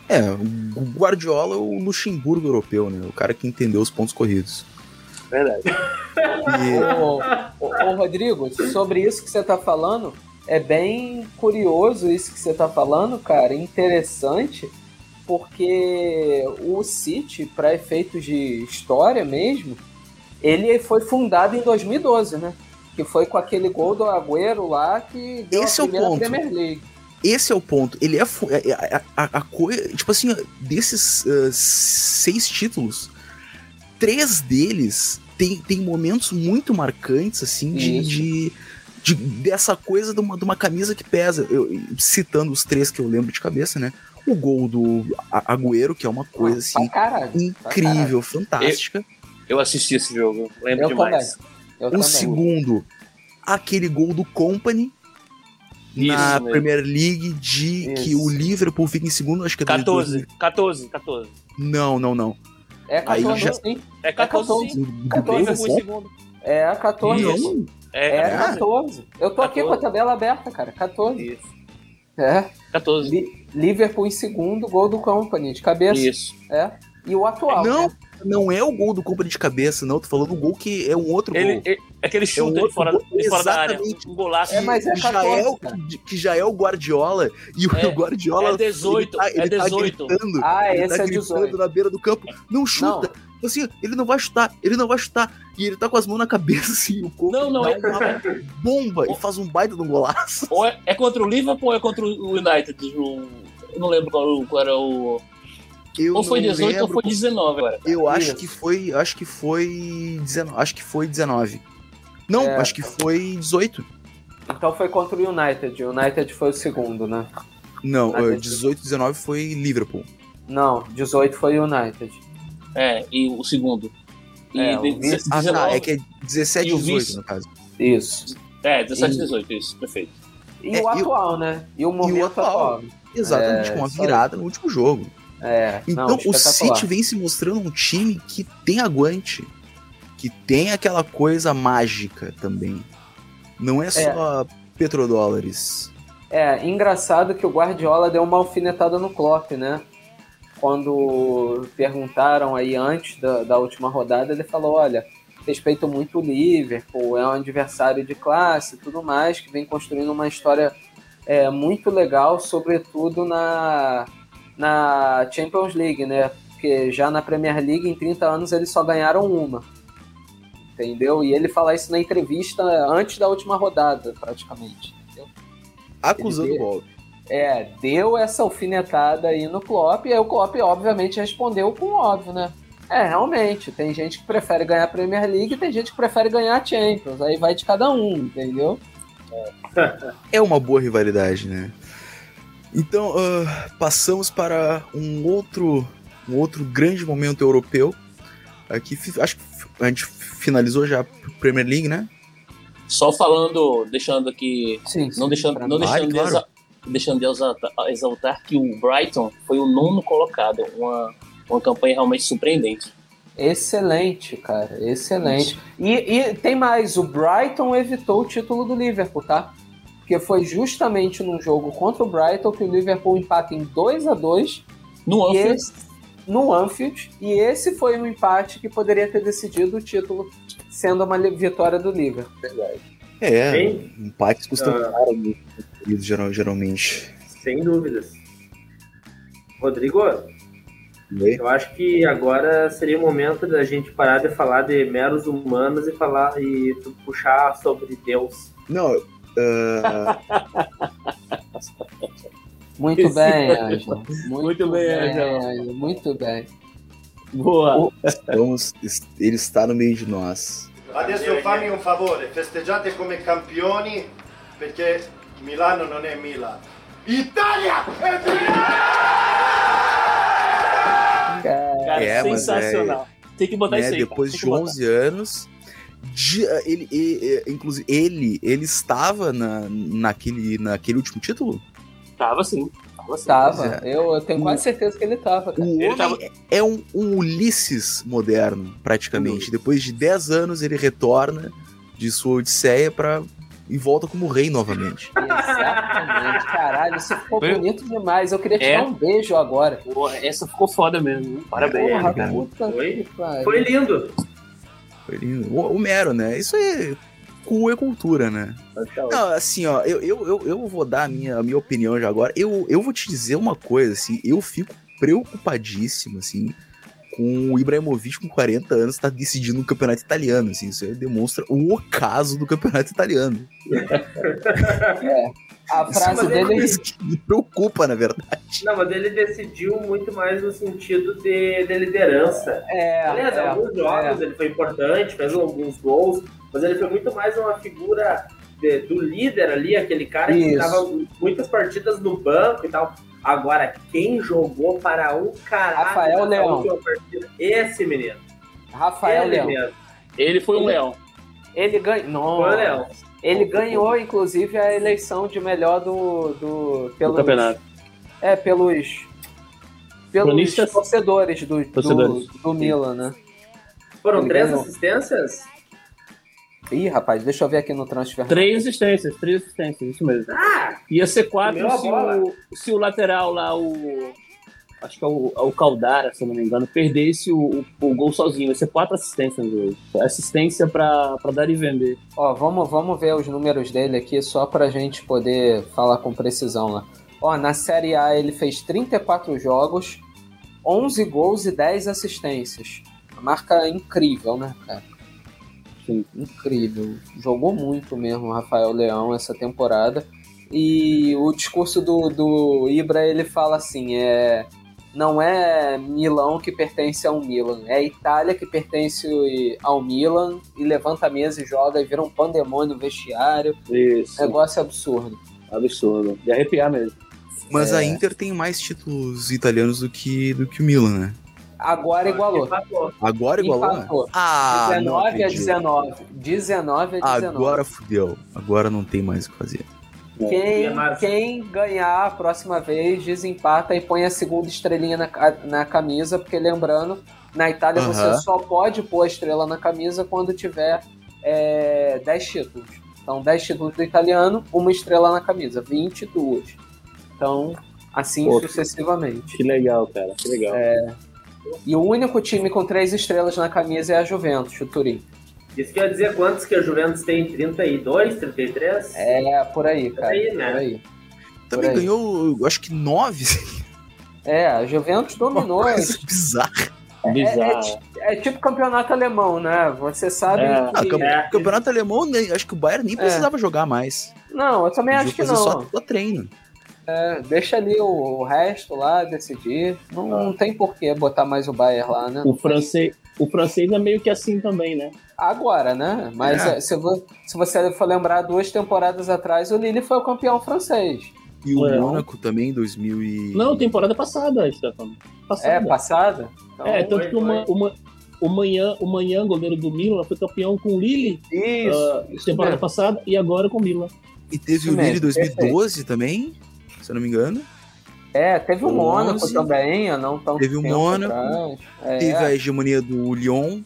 É, o Guardiola é o Luxemburgo europeu, né? O cara que entendeu os pontos corridos. Verdade. Ô, Rodrigo, sobre isso que você tá falando, é bem curioso isso que você tá falando, cara, interessante, porque o City, para efeitos de história mesmo, ele foi fundado em 2012, né? Que foi com aquele gol do Agüero lá que deu Esse a é o primeira ponto. Premier League. Esse é o ponto. Ele é fu- é- é- a, a, a coisa. Tipo assim, desses ah, seis títulos, três deles tem, tem momentos muito marcantes, assim, de, Isso. de, de- dessa coisa de uma, de uma camisa que pesa. Eu, citando os três que eu lembro de cabeça, né? O gol do Agüero, que é uma coisa assim Pra caralho. incrível, fantástica. Eu assisti esse jogo, lembro Eu demais. Eu o também. segundo, aquele gol do Company, na mesmo. Premier League de que Isso. o Liverpool fica em segundo, acho que é 14, 14, 14. Não, não, não. É 14, Aí já- sim. É 14, 14. sim. Do 14, Liverpool em sim. segundo. É 14. Isso. É, É 14. 14. Eu tô aqui 14. com a tabela aberta, cara. 14. Isso. É. 14. Li- Liverpool em segundo, gol do Company, de cabeça. Isso. É. E o atual. Não, né? Não é o gol do Company de cabeça, não. Tô falando do gol que é um outro Ele, gol. ele, aquele chute um de outro fora, gol. de fora da área. Exatamente. Um golaço. É, mas é já 14, é o, que já é o Guardiola e o É, *laughs* Guardiola é 18, ele tá, é ele tá 18. gritando, Ah, ele esse tá é gritando 18. na beira do campo, não chuta. Assim, ele não vai chutar, ele não vai chutar. E ele tá com as mãos na cabeça *laughs* assim, o corpo Não, não, é- uma bomba e faz um baita de um golaço. Ou é, é contra o Liverpool ou é contra o United? O- eu não lembro qual, qual era o. Eu ou foi não 18 ou lembro foi 19 agora. Eu acho Isso. que foi, acho que foi 19, acho que foi 19. Não, É. acho que foi 18. Então foi contra o United. O United foi o segundo, né? Não, eh, entendi. 18, 19 foi Liverpool. Não, 18 foi o United. É, e o segundo. E É, o de- vice- Ah, 19, tá, é que é 17 E o e 18 vice? no caso. Isso. É, 17 E- e 18, isso, perfeito. E É, o e o- atual, né? E o momento atual. atual. Exatamente, É, com uma virada no último jogo. É. Então não, o. City vem se mostrando um time que tem aguante, que tem aquela coisa mágica também. Não é só petrodólares. É, engraçado que o Guardiola deu uma alfinetada no Klopp, né? Quando perguntaram aí antes da, da última rodada, ele falou: olha, respeito muito o Liverpool, é um adversário de classe e tudo mais, que vem construindo uma história é, muito legal, sobretudo na, na Champions League, né? Porque já na Premier League, em 30 anos, eles só ganharam uma. Entendeu? E ele fala isso na entrevista antes da última rodada, praticamente. Entendeu? Acusando o golpe. É, deu essa alfinetada aí no Klopp, e aí o Klopp, obviamente, respondeu com óbvio, né? É, realmente, tem gente que prefere ganhar a Premier League e tem gente que prefere ganhar a Champions, aí vai de cada um, entendeu? É uma boa rivalidade, né? Então, ah, passamos para um outro, um outro grande momento europeu. Aqui, acho que a gente finalizou já a Premier League, né? Só falando, deixando aqui. Sim, Não deixando, não deixando, de, claro. exa- deixando de exaltar, exaltar que o Brighton foi o nono colocado. Uma, uma campanha realmente surpreendente. Excelente, cara, excelente. E, e tem mais, o Brighton evitou o título do Liverpool, tá? Porque foi justamente num jogo contra o Brighton que o Liverpool empata em 2 a 2 No E Anfield, esse, no Anfield, e esse foi um empate que poderia ter decidido o título, sendo uma vitória do Liverpool. É, Bem, empates custam Ah. caro geralmente. sem dúvidas. Rodrigo, eu acho que agora seria o momento da gente parar de falar de meros humanos e falar e puxar sobre Deus. Não, ah, Muito Esse- bem, Ângelo. Muito, Muito bem. Ângelo. Muito bem. boa. estamos, ele está no meio de nós. Adesso fammi un favore, festeggiate come campioni perché Milano non è Milan. Italia è Cara, É, sensacional. Tem que botar né, isso aí. depois de que botar. 11 anos. De- ele, e- e- inclusive, ele, ele estava na, naquele, naquele último título? Tava sim. Tava sim. Tava. Eu, eu tenho quase certeza que ele tava, cara. O Ele homem tava- é um, um Ulisses moderno, praticamente. Depois de 10 anos, ele retorna de sua odisseia para e volta como rei novamente. *laughs* Exatamente. Caralho, isso ficou Foi- bonito demais. Eu queria te É. dar um beijo agora. Porra, essa ficou foda mesmo. Parabéns. Porra, cara. puta Foi- que. Foi lindo. O, o Mero, né? Isso é cu é cultura, né? Não, assim, ó, eu, eu, eu, eu vou dar a minha, a minha opinião já agora. Eu, eu vou te dizer uma coisa, assim, eu fico preocupadíssimo, assim, com o Ibrahimovic com 40 anos tá decidindo um campeonato italiano, assim, isso demonstra o ocaso do campeonato italiano. *laughs* A Isso é frase uma dele coisa que me preocupa, na verdade. Não, mas ele decidiu muito mais no sentido de, de liderança. é. Aliás, é, alguns jogos ele foi importante, fez alguns gols, mas ele foi muito mais uma figura de- do líder ali, aquele cara que Isso. estava muitas partidas no banco e tal. Agora, quem jogou para um caralho Rafael Leão. última partida? Esse menino. Rafael ele Leão. mesmo. Ele foi um leão. Ele ganha. Foi o. Leão. Ele ganhou, inclusive, a eleição de melhor do. do pelos, campeonato. É, pelos. Pelos Cronistas? torcedores do, Torcedores. do, do Milan, né? Foram Ele três ganhou. assistências? Ih, rapaz, deixa eu ver aqui no transfer. Três assistências, três assistências, isso mesmo. Ah! Ia ser quatro se o, se o lateral lá, o. Acho que é o, é o Caldara, se eu não me engano, perdesse o, o, o gol sozinho. Ia ser quatro assistências hoje. Assistência pra, pra dar e vender. Ó, vamos, vamos ver os números dele aqui só pra gente poder falar com precisão lá. Ó, na Série A ele fez 34 jogos, 11 gols e 10 assistências. Uma marca incrível, né, cara? Sim. Incrível. Jogou muito mesmo o Rafael Leão essa temporada. E o discurso do, do Ibra, ele fala assim, é... Não é Milão que pertence ao Milan, é a Itália que pertence ao Milan e levanta a mesa e joga e vira um pandemônio no vestiário. Isso. Negócio absurdo. Absurdo. De arrepiar mesmo. Mas É. a Inter tem mais títulos italianos do que, do que o Milan, né? Agora igualou. Empatou. Agora igualou? né? Empatou. Ah, não 19 a acredito. 19. 19 a 19. Agora fudeu. Agora não tem mais o que fazer. Quem, É quem ganhar a próxima vez desempata e põe a segunda estrelinha na, na camisa, porque lembrando, na Itália Aham. você só pode pôr a estrela na camisa quando tiver é, 10 títulos. Então, 10 títulos do italiano, uma estrela na camisa, 22. Então, assim sucessivamente. Que legal, cara. Que legal. E o único time com três estrelas na camisa é a Juventus, o Turim. Isso quer dizer quantos que a Juventus tem? 32, 33? É, por aí, cara. aí, né? Por aí. Também Por aí. ganhou, eu acho que nove. É, a Juventus dominou. Uma coisa bizarra. É, é, Bizarro. ti- é tipo campeonato alemão, né? Você sabe É. Ah, que... campe- É. campeonato alemão, nem- acho que o Bayern nem É. precisava jogar mais. Não, eu também acho que fazer não. Só, só treino. É, deixa ali o, o resto lá decidir. Não, não tem por que botar mais o Bayern lá, né? O francês, o francês é meio que assim também, né? Agora, né? Mas É. é, se, se você for lembrar, duas temporadas atrás, o Lille foi o campeão francês. E o É. Mônaco também, 2000 e... Não, temporada passada, Stefano. Passada. É, passada? Então, É, tanto Foi, que uma, uma, o Manhã, o Manhã, goleiro do Milan, foi campeão com o Lille Isso. ah, temporada mesmo. passada e agora com o Milan. E teve Isso o Lille mesmo, 2012 também, se eu não me engano. É, teve o. Mônaco também, não tão Teve o Mônaco. É, Teve a hegemonia do Lyon.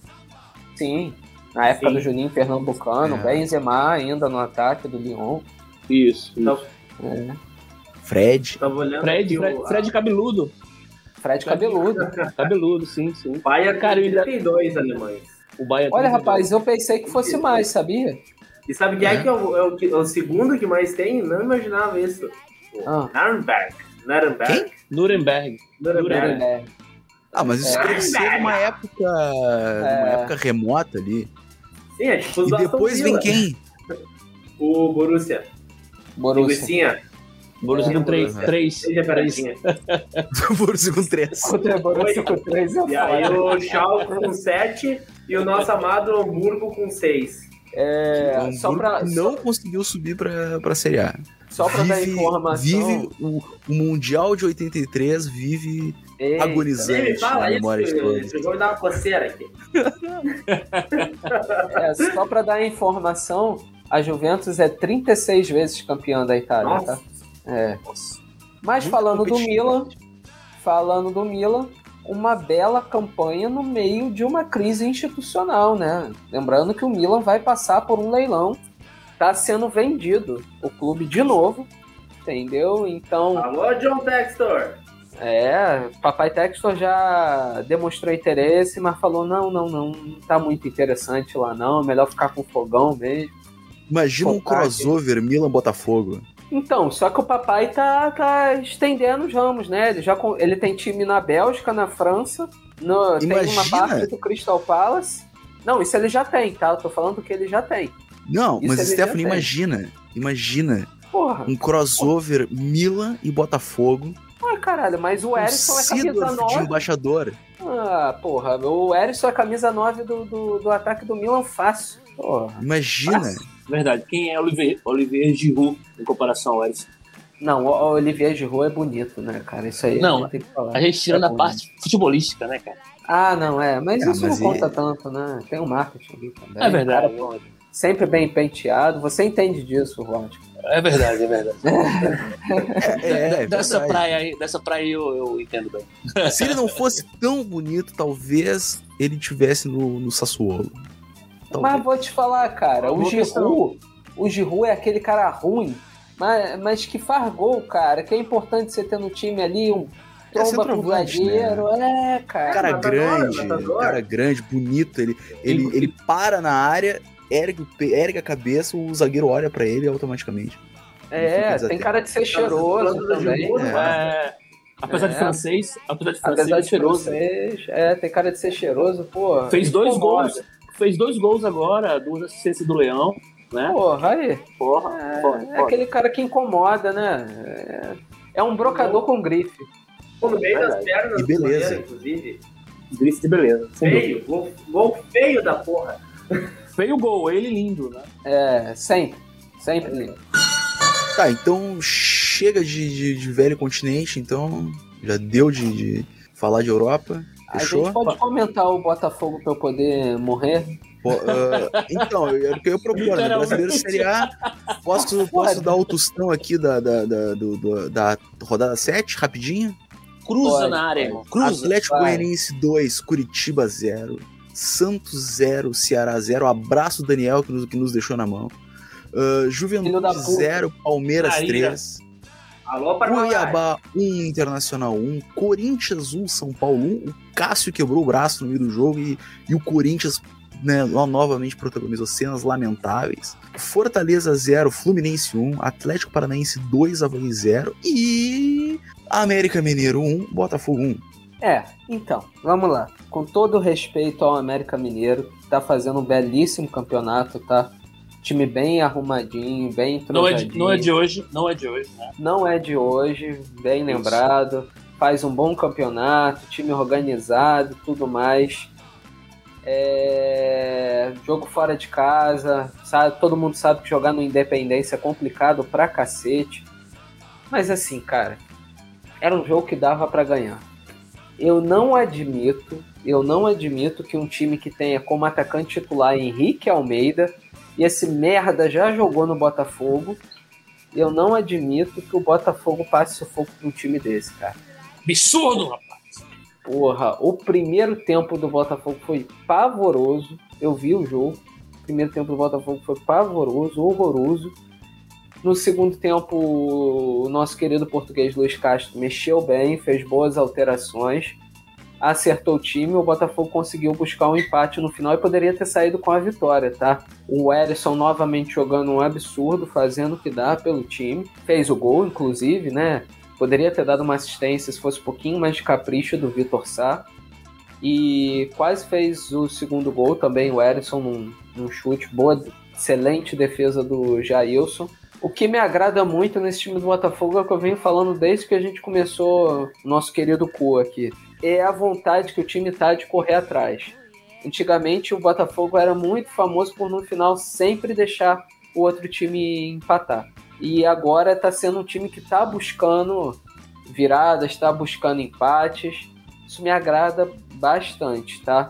sim. Na época Sim. do Juninho Pernambucano, É. Benzema ainda no ataque do Lyon. Isso. Então, É. Fred. Tava olhando Fred, aqui Fred, o, Fred cabeludo. Fred Cabeludo. *laughs* Cabeludo, sim, sim. a Bayern Cara, tem eu ainda- 32 alemães. O Bayern Olha, rapaz, eu pensei que fosse mais, sabia? E sabe quem é, É. que é o, é o que- é o segundo que mais tem? Não imaginava isso. O Ah. Nuremberg. Nuremberg? Nuremberg. Nuremberg. É. Ah, mas isso É. deve ser numa época. numa época remota ali. Sim, é tipo os E depois vem quem? O Borussia. Borussia. Linguicinha. Borussia É, com três. Borussia. três, Seja três. paradinha. *laughs* Borussia com três. Contra Borussia com 3 é E aí o Schalke com 7 e o nosso amado Hamburgo com 6. É, só Hamburgo pra, não conseguiu subir pra, pra Série A. só pra dar Vive- informação. Vive o, o Mundial de 83, vive Eita. agonizante Ele fala na isso, memória de que todos. esse jogo dá uma coceira aqui. *laughs* É, só pra dar informação, a Juventus é 36 vezes campeã da Itália, Nossa. tá? É. Mas Muito falando do. Milan, falando do Milan, uma bela campanha no meio de uma crise institucional, né? Lembrando que o Milan vai passar por um leilão, tá sendo vendido o clube de novo, entendeu? Então, Alô, John Textor. é, Papai Textor já demonstrou interesse, mas falou: não, não, não, não tá muito interessante lá, não. É melhor ficar com o fogão mesmo. Imagina um Focar aqui. crossover Milan-Botafogo. Então, só que o papai tá, tá estendendo os ramos, né? Ele, já, com- ele tem time na Bélgica, na França, no, tem uma parte do Crystal Palace. Não, isso ele já tem, tá? Eu tô falando que ele já tem. Não, Isso mas já Stephanie, imagina. Imagina Porra, um crossover Milan e Botafogo. ah, caralho, mas o Erisson é camisa Seedorf de 9. embaixador. Ah, porra, o Erisson é camisa 9 do, do, do ataque do Milan fácil. Porra. Imagina. Verdade. Quem é Olivier, Olivier Giroud em comparação ao Eris? Não, o Olivier Giroud é bonito, né, cara? Isso aí Não, a gente tem que falar. A gente tirando É a parte futebolística, né, cara? Ah, não, é. Mas Ah, isso mas não e- conta tanto, né? Tem o marketing ali também. É verdade. Cara, sempre bem penteado. Você entende disso, Rod? É verdade, é verdade. *laughs* É, é, é dessa verdade. praia aí, dessa praia aí eu, eu entendo bem. Se ele não fosse tão bonito, talvez ele tivesse no, no Sassuolo. Talvez. Mas vou te falar, cara, o Giroud, o Giroud é aquele cara ruim, mas, mas que faz gol, cara, que é importante você ter no time ali um É tromba pro centroavante, zagueiro, é, cara. cara grande, cara grande, bonito. Ele, ele, ele para na área, ergue, ergue a cabeça, o zagueiro olha pra ele automaticamente. É, tem cara de ser cheiroso também. Giroud, né? É, apesar de É. francês, apesar de francês, Apesar é de cheiroso. francês, é, tem cara de ser cheiroso, pô. Fez dois incomoda. gols, fez dois gols agora, duas assistências do Leão, né? Porra, aí. Porra, É, foda, é aquele cara que incomoda, né? É, é um brocador com grife. Pô, no meio das pernas E do beleza. goleiro, inclusive. Grife de beleza. Feio, gol, gol feio da porra. Feio gol, ele lindo, né? É, sempre. Sempre lindo. Tá, então chega de, de, de velho continente, então já deu de, de falar de Europa. A Fechou? gente pode comentar o Botafogo pra eu poder morrer? Pô, ah, então, era o que eu propor, né? Brasileiro Série A. Posso, posso dar o tostão aqui da, da, da, do- do- da rodada 7, rapidinho? Cruza Pode, na área. Cruza. Atlético. Goianiense 2, Curitiba 0. Santos 0, Ceará 0. Abraço, Daniel, que nos, que nos deixou na mão. Da Juventude puta. 0, Palmeiras Aí, 3. Alô, para Cuiabá 1, Internacional 1, Corinthians 1, São Paulo 1. O Cássio quebrou o braço no meio do jogo e, e o Corinthians né, no- novamente protagonizou cenas lamentáveis. Fortaleza 0, Fluminense 1, Atlético Paranaense 2, Havaí 0 e América Mineiro 1, Botafogo 1. É, então, vamos lá. Com todo o respeito ao América Mineiro, que tá fazendo um belíssimo campeonato, tá? Time bem arrumadinho, bem Não é, de, não é de hoje, não é de hoje, né? Não é de hoje, bem lembrado. Faz um bom campeonato, time organizado, tudo mais. É, Jogo fora de casa, sabe? Todo mundo sabe que jogar no Independência é complicado pra cacete. Mas assim, cara, era um jogo que dava pra ganhar. Eu não admito, eu não admito que um time que tenha como atacante titular Henrique Almeida e esse merda já jogou no Botafogo, eu não admito que o Botafogo passe sufoco pra um time desse, cara. Absurdo, rapaz. Porra, o primeiro tempo do Botafogo foi pavoroso. Eu vi o jogo. O primeiro tempo do Botafogo foi pavoroso, horroroso. No segundo tempo, o nosso querido português Luiz Castro mexeu bem, fez boas alterações, acertou o time. O Botafogo conseguiu buscar um empate no final e poderia ter saído com a vitória, tá? O Erisson novamente jogando um absurdo, fazendo o que dá pelo time. Fez o gol, inclusive, né? Poderia ter dado uma assistência se fosse um pouquinho mais de capricho do Vitor Sá. E quase fez o segundo gol também, o Erisson, num, num chute. Boa, excelente defesa do Jailson. O que me agrada muito nesse time do Botafogo é o que eu venho falando desde que a gente começou o nosso querido cu aqui. É a vontade que o time tá de correr atrás. Antigamente o Botafogo era muito famoso por no final sempre deixar o outro time empatar. E agora tá sendo um time que tá buscando viradas, está buscando empates. Isso me agrada bastante, tá?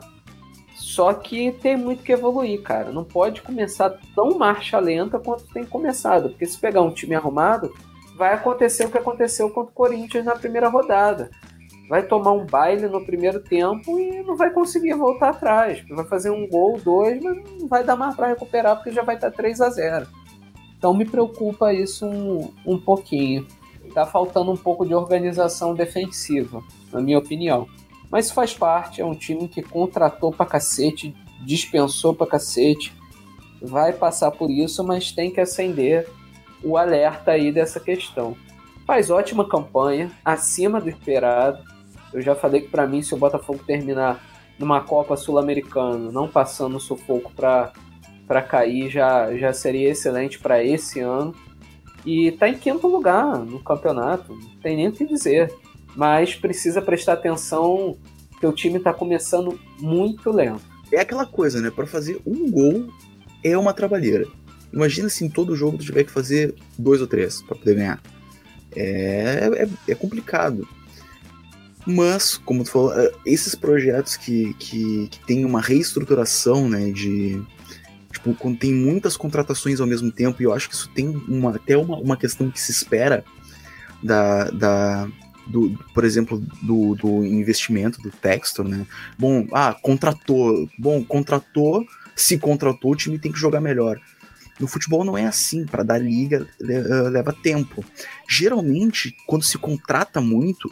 Só que tem muito que evoluir, cara. Não pode começar tão marcha lenta quanto tem começado. Porque se pegar um time arrumado, vai acontecer o que aconteceu contra o Corinthians na primeira rodada. Vai tomar um baile no primeiro tempo e não vai conseguir voltar atrás. Vai fazer um gol, dois, mas não vai dar mais para recuperar porque já vai estar 3 a 0 Então me preocupa isso um, um pouquinho. Tá faltando um pouco de organização defensiva, na minha opinião. Mas faz parte, é um time que contratou pra cacete, dispensou pra cacete, vai passar por isso, mas tem que acender o alerta aí dessa questão. Faz ótima campanha, acima do esperado. Eu já falei que para mim, se o Botafogo terminar numa Copa Sul-Americana, não passando sufoco para cair, já, já seria excelente para esse ano. E tá em quinto lugar no campeonato, não tem nem o que dizer mas precisa prestar atenção que o time está começando muito lento. É aquela coisa, né? Pra fazer um gol é uma trabalheira. Imagina se em todo jogo tu tiver que fazer dois ou três pra poder ganhar. É, é, é complicado. Mas, como tu falou, é, esses projetos que, que, que tem uma reestruturação né, de, Tipo, quando tem muitas contratações ao mesmo tempo, e eu acho que isso tem uma, até uma, uma questão que se espera da, da, do, por exemplo, do, do investimento do Textor, né? Bom, ah, contratou. Bom, contratou, se contratou, o time tem que jogar melhor. No futebol não é assim, para dar liga leva tempo. Geralmente, quando se contrata muito,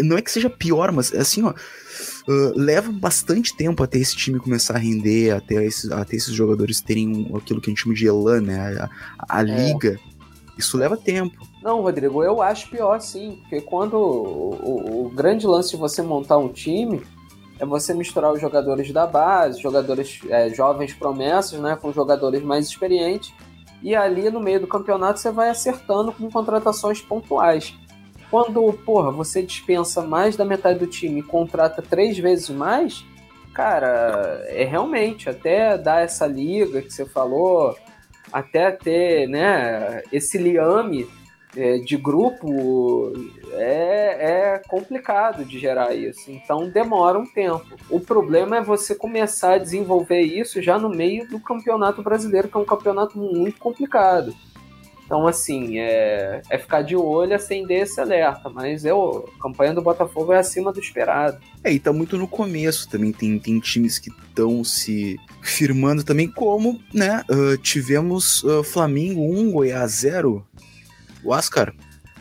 não é que seja pior, mas assim, ó, uh, leva bastante tempo até esse time começar a render, até esses, até esses jogadores terem um, aquilo que a gente chama de elan, né? A, a é. liga. Isso leva tempo. Não, Rodrigo, eu acho pior sim, porque quando o, o, o, grande lance de você montar um time é você misturar os jogadores da base, jogadores é, jovens promessas, né, com jogadores mais experientes, e ali no meio do campeonato você vai acertando com contratações pontuais. Quando, porra, você dispensa mais da metade do time e contrata três vezes mais, cara, é realmente até dar essa liga que você falou, até ter, né, esse liame é, de grupo é, é complicado de gerar isso. Então demora um tempo. O problema é você começar a desenvolver isso já no meio do campeonato brasileiro, que é um campeonato muito complicado. Então, assim, é, é ficar de olho, acender esse alerta. Mas eu, a campanha do Botafogo é acima do esperado. É, e tá muito no começo também. Tem, tem times que estão se firmando também, como, né? Uh, tivemos uh, Flamengo 1, Goiás 0. O Oscar,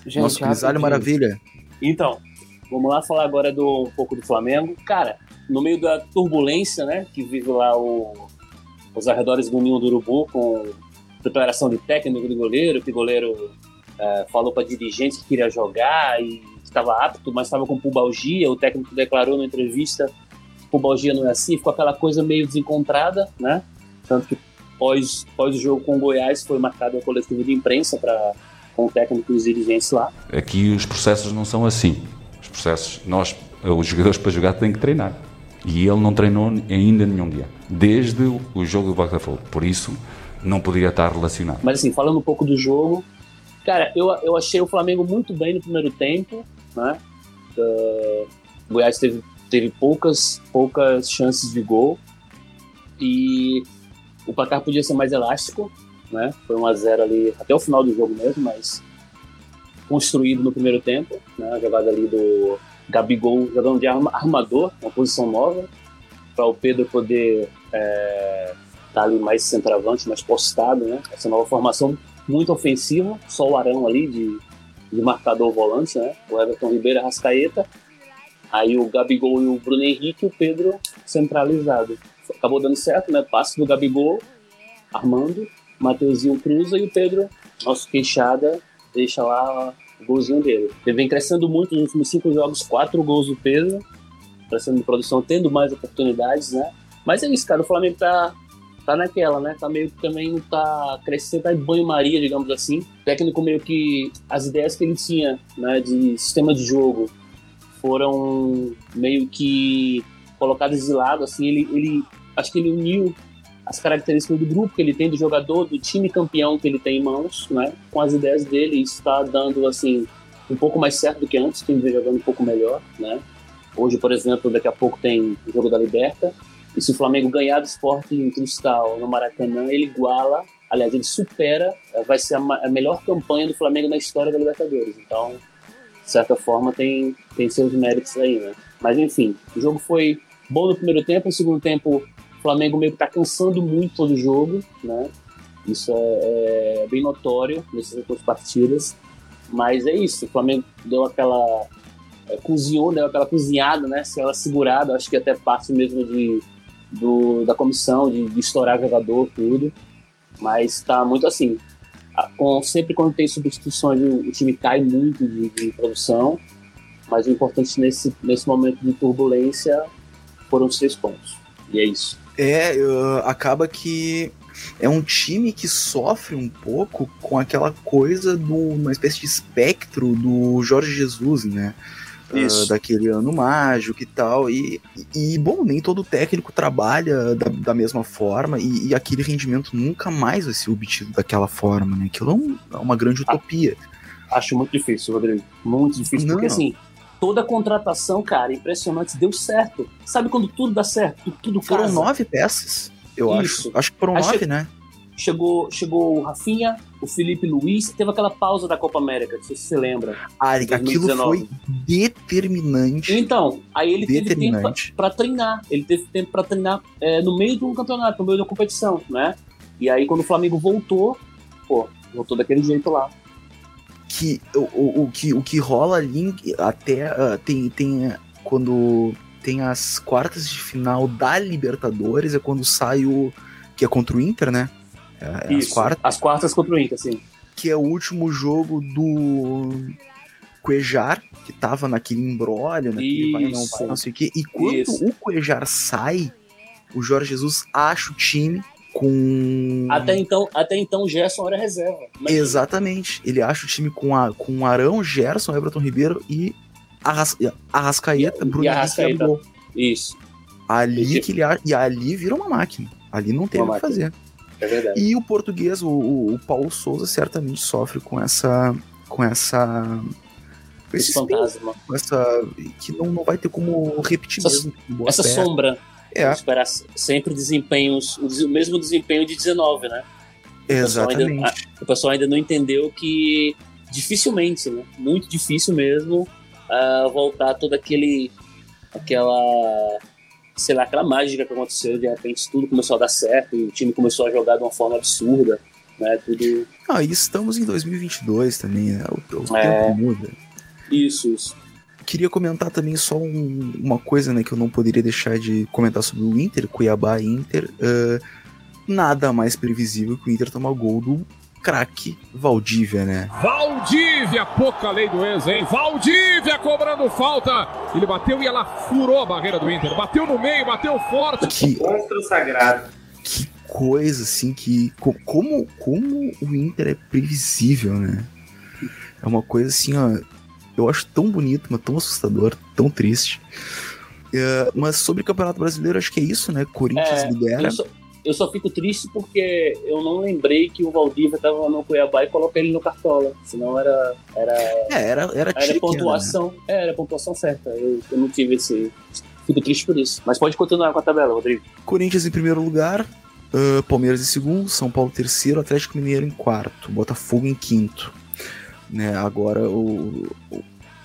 Gente, nosso grisalho maravilha. Então, vamos lá falar agora do, um pouco do Flamengo. Cara, no meio da turbulência, né? Que vive lá o, os arredores do Ninho do Urubu com declaração de técnico do goleiro, que o goleiro é, falou para dirigente que queria jogar e estava apto, mas estava com pubalgia. O técnico declarou na entrevista que pubalgia não é assim, ficou aquela coisa meio desencontrada, né? Tanto que pós, pós o jogo com o Goiás foi marcado a coletiva de imprensa para com o técnico e os dirigentes lá. Aqui os processos não são assim. Os processos, nós, os jogadores para jogar têm que treinar. E ele não treinou ainda nenhum dia, desde o jogo do Botafogo. Por isso, não poderia estar relacionado. Mas assim, falando um pouco do jogo, cara, eu, eu achei o Flamengo muito bem no primeiro tempo, né? Uh, o Goiás teve, teve poucas, poucas chances de gol e o placar podia ser mais elástico, né? Foi 1 a 0 ali até o final do jogo mesmo, mas construído no primeiro tempo, né? A jogada ali do Gabigol jogando de armador, uma posição nova, para o Pedro poder é, tá ali mais centroavante, mais postado, né? Essa nova formação muito ofensiva, só o Arão ali de, de marcador volante, né? O Everton Ribeiro, Rascaeta, aí o Gabigol e o Bruno Henrique o Pedro centralizado. Acabou dando certo, né? Passe do Gabigol, Armando, Mateuzinho cruza e o Pedro, nosso queixada, deixa lá o golzinho dele. Ele vem crescendo muito nos últimos cinco jogos, quatro gols do Pedro, crescendo de produção, tendo mais oportunidades, né? Mas é isso, cara, o Flamengo tá tá naquela, né? Tá meio que também tá crescendo, tá em banho-maria, digamos assim. O técnico meio que as ideias que ele tinha, né, de sistema de jogo foram meio que colocadas de lado, assim, ele, ele acho que ele uniu as características do grupo que ele tem, do jogador, do time campeão que ele tem em mãos, né, com as ideias dele, está dando, assim, um pouco mais certo do que antes, tem vem jogando um pouco melhor, né. Hoje, por exemplo, daqui a pouco tem o jogo da Liberta, e se o Flamengo ganhar do esporte em Cristal no Maracanã, ele iguala, aliás, ele supera, eh, vai ser a, melhor campanha do Flamengo na história da Libertadores. Então, de certa forma, tem, tem seus méritos aí, né? Mas enfim, o jogo foi bom no primeiro tempo, no segundo tempo Flamengo meio que tá cansando muito todo jogo, né? Isso é, é bem notório nessas duas partidas. Mas é isso, o Flamengo deu aquela. É, cozinhou, deu aquela cozinhada, né? Aquela segurada, acho que até parte mesmo de do, da comissão de, de estourar jogador, tudo. Mas está muito assim. Com, sempre quando tem substituições, o, o time cai muito de, de, produção. Mas o importante nesse, nesse momento de turbulência foram três pontos. E é isso. É, uh, acaba que é um time que sofre um pouco com aquela coisa do uma espécie de espectro do Jorge Jesus, né? uh, daquele ano mágico e tal. E, e, bom, nem todo técnico trabalha da, da mesma forma e, e, aquele rendimento nunca mais vai ser obtido daquela forma, né? Aquilo é, um, é uma grande utopia. Acho muito difícil, Rodrigo. Muito difícil, Não. porque assim, toda contratação, cara, impressionante, deu certo. Sabe quando tudo dá certo? Tudo Foram casa. nove peças. Eu Isso. acho. Acho que foram Aí nove, che- né? Chegou, chegou o Rafinha, o Felipe Luiz, teve aquela pausa da Copa América, não sei se você lembra. Ah, aquilo 2019. foi determinante. Então, aí ele teve tempo pra treinar. Ele teve tempo pra treinar é, no meio do campeonato, no meio da competição, né? E aí quando o Flamengo voltou, pô, voltou daquele jeito lá. Que o, o, que o que rola ali até ah, tem tem quando tem as quartas de final da Libertadores é quando sai o que é contra o Inter, né? É, é as Isso, quartas, as quartas contra o Inter, sim. que é o último jogo do Cuejar, que tava naquele embrólio, naquele vai não Isso. vai, não sei o quê. E quando Isso. o Cuejar sai, o Jorge Jesus acha o time com Até então, até então Gerson era reserva. Imagina. Exatamente. Ele acha o time com, a, com Arão, Gerson, Everton Ribeiro e Arras, Arrascaeta, E- Bruno e Arrascaeta. Gabigol. Isso, Ali E- que ele a- e ali vira uma máquina. Ali não tem o que fazer. é verdade. E o português, o, o, Paulo Souza, certamente sofre com essa. com essa. Esse esse fantasma. essa. que não, não vai ter como repetir Essa- mesmo. Essa sombra. É, Esperar sempre desempenhos, o o mesmo desempenho de 19, né? pessoal ainda- exatamente. O pessoal ainda não entendeu que dificilmente, né? Muito difícil mesmo ah, voltar todo aquele. aquela. sei lá, aquela mágica que aconteceu. De repente tudo começou a dar certo e o time começou a jogar de uma forma absurda, né? Tudo. Ah, e estamos em 2022 também, né? O, o É. tempo muda. Isso, isso. Queria comentar também só um- uma coisa, né, que eu não poderia deixar de comentar sobre o Inter, Cuiabá e Inter. ah, nada mais previsível que o Inter tomar gol do craque Valdívia, né? Valdívia, pouca lei do ex, hein? Valdívia cobrando falta. Ele bateu e ela furou a barreira do Inter. Bateu no meio, bateu forte. Que, Monstro sagrado. que coisa, assim, que. co- Como, como o Inter é previsível, né? É uma coisa assim, ó. Eu acho tão bonito, mas tão assustador, tão triste. É, mas sobre o Campeonato Brasileiro, acho que é isso, né? Corinthians É, lidera. eu, só, eu só fico triste porque eu não lembrei que o Valdívia tava no Cuiabá e coloquei ele no Cartola. Senão era, era, É, era, era, era né? pontuação. É, era pontuação certa. Eu, eu não tive esse. Fico triste por isso. Mas pode continuar com a tabela, Rodrigo. Corinthians em primeiro lugar, ah, Palmeiras em segundo, São Paulo terceiro, Atlético Mineiro em quarto, Botafogo em quinto. Né, agora o, o,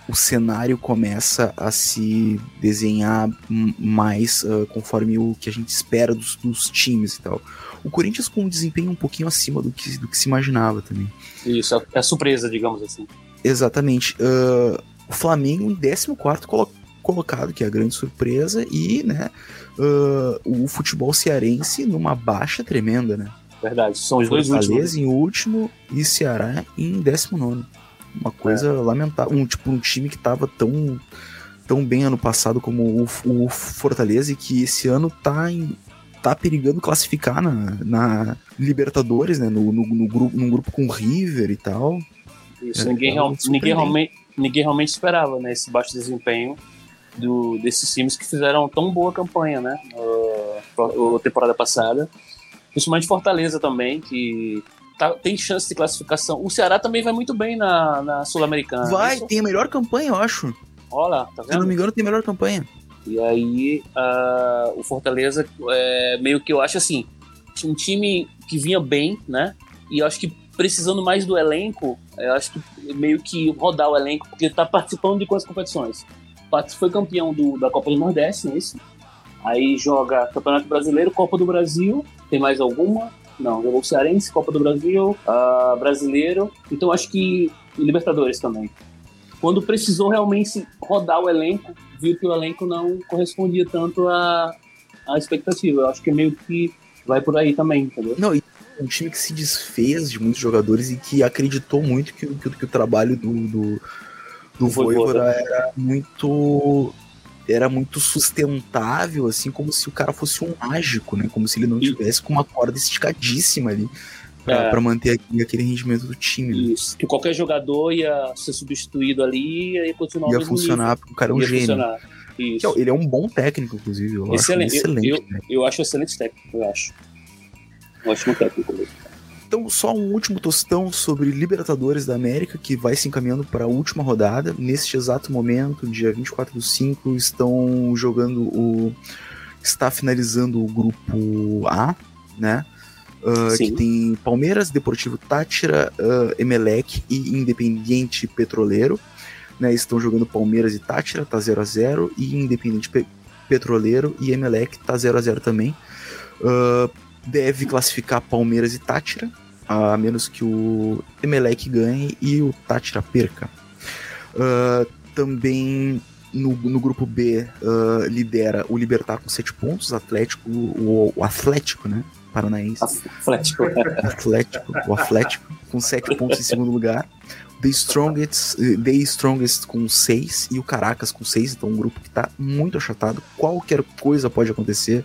o cenário começa a se desenhar mais ah, conforme o que a gente espera dos, dos times e tal. O Corinthians com um desempenho um pouquinho acima do que, do que se imaginava também. Isso, é a surpresa, digamos assim. Exatamente. Ah, o Flamengo em 14 colo colocado, que é a grande surpresa, e né, ah, o futebol cearense numa baixa tremenda, né? Verdade. São os dois últimos. Fortaleza em último e Ceará em 19. Uma coisa lamentável. Um, tipo, um time que tava tão, tão bem ano passado como o, o Fortaleza e que esse ano tá em. Tá perigando classificar na, na Libertadores, né? No, no, no grupo, num grupo com River e tal. Isso, É, ninguém, é real- ninguém, realmente, ninguém realmente esperava né, esse baixo desempenho do, desses times que fizeram tão boa campanha, né? A temporada passada. Principalmente Fortaleza também, que tá- tem chance de classificação. O Ceará também vai muito bem na, na Sul-Americana. Vai, Isso- tem a melhor campanha, eu acho. Olha lá, tá Se eu não vendo? me engano, tem a melhor campanha. E aí, ah, o Fortaleza, é, meio que eu acho assim, um time que vinha bem, né? E eu acho que precisando mais do elenco, eu acho que meio que rodar o elenco, porque ele tá participando de quantas competições? Foi campeão do- da Copa do Nordeste, não é isso? Aí joga Campeonato Brasileiro, Copa do Brasil, tem mais alguma? Não, jogou Cearense, Copa do Brasil, ah, Brasileiro, então acho que e Libertadores também. Quando precisou realmente rodar o elenco, viu que o elenco não correspondia tanto à, à expectativa. Eu acho que meio que vai por aí também, entendeu? Não, e um time que se desfez de muitos jogadores e que acreditou muito que, o- que, que o trabalho do, do, do. Voivoda era muito era muito sustentável, assim, como se o cara fosse um mágico, né? Como se ele não tivesse com uma corda esticadíssima ali pra, É. pra manter aquele, rendimento do time. né? Isso. Que qualquer jogador ia ser substituído ali e ia continuar Ia funcionar, nível. porque o cara é um Ia gênio. funcionar. Que Isso. é- ele é um bom técnico, inclusive. Eu Excelente. acho Eu- excelente. eu, né? eu acho excelente técnico, eu acho. Eu um técnico mesmo. Então, só um último tostão sobre Libertadores da América, que vai se encaminhando para a última rodada. Neste exato momento, dia 24 do 5, estão jogando o está finalizando o grupo A, né? Uh, que tem Palmeiras, Deportivo Tátira, uh, Emelec e Independiente Petroleiro. Né, estão jogando Palmeiras e Tátira, tá 0 a 0 e Independiente Pe Petroleiro e Emelec tá 0 a 0 também. Uh, deve classificar Palmeiras e Tátira, a menos que o Emelec ganhe e o Tátira perca. também no, no grupo B lidera o Libertar com 7 pontos, Atlético, o, o Atlético, né? Paranaense. Atlético. Atlético, o Atlético, com 7 pontos em segundo lugar. The Strongest, The Strongest com 6 e o Caracas com 6, então um grupo que tá muito achatado. Qualquer coisa pode acontecer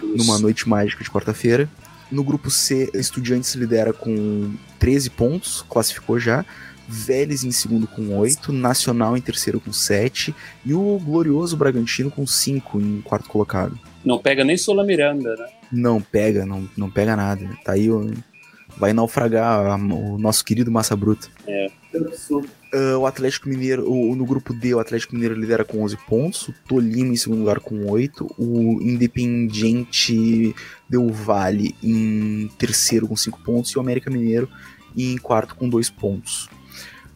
numa noite mágica de quarta-feira. No grupo C, Estudiantes lidera com 13 pontos, classificou já. Vélez em segundo com 8, Nacional em terceiro com 7 e o glorioso Bragantino com 5 em quarto colocado. Não pega nem Sola Miranda, né? Não pega, não, não pega nada. Tá aí, vai naufragar o nosso querido Massa Bruta. É, absurdo. Uh, o Atlético Mineiro, o, no grupo D, o Atlético Mineiro lidera com 11 pontos, o Tolima em segundo lugar com 8, o Independiente Del Vale em terceiro com 5 pontos e o América Mineiro em quarto com 2 pontos.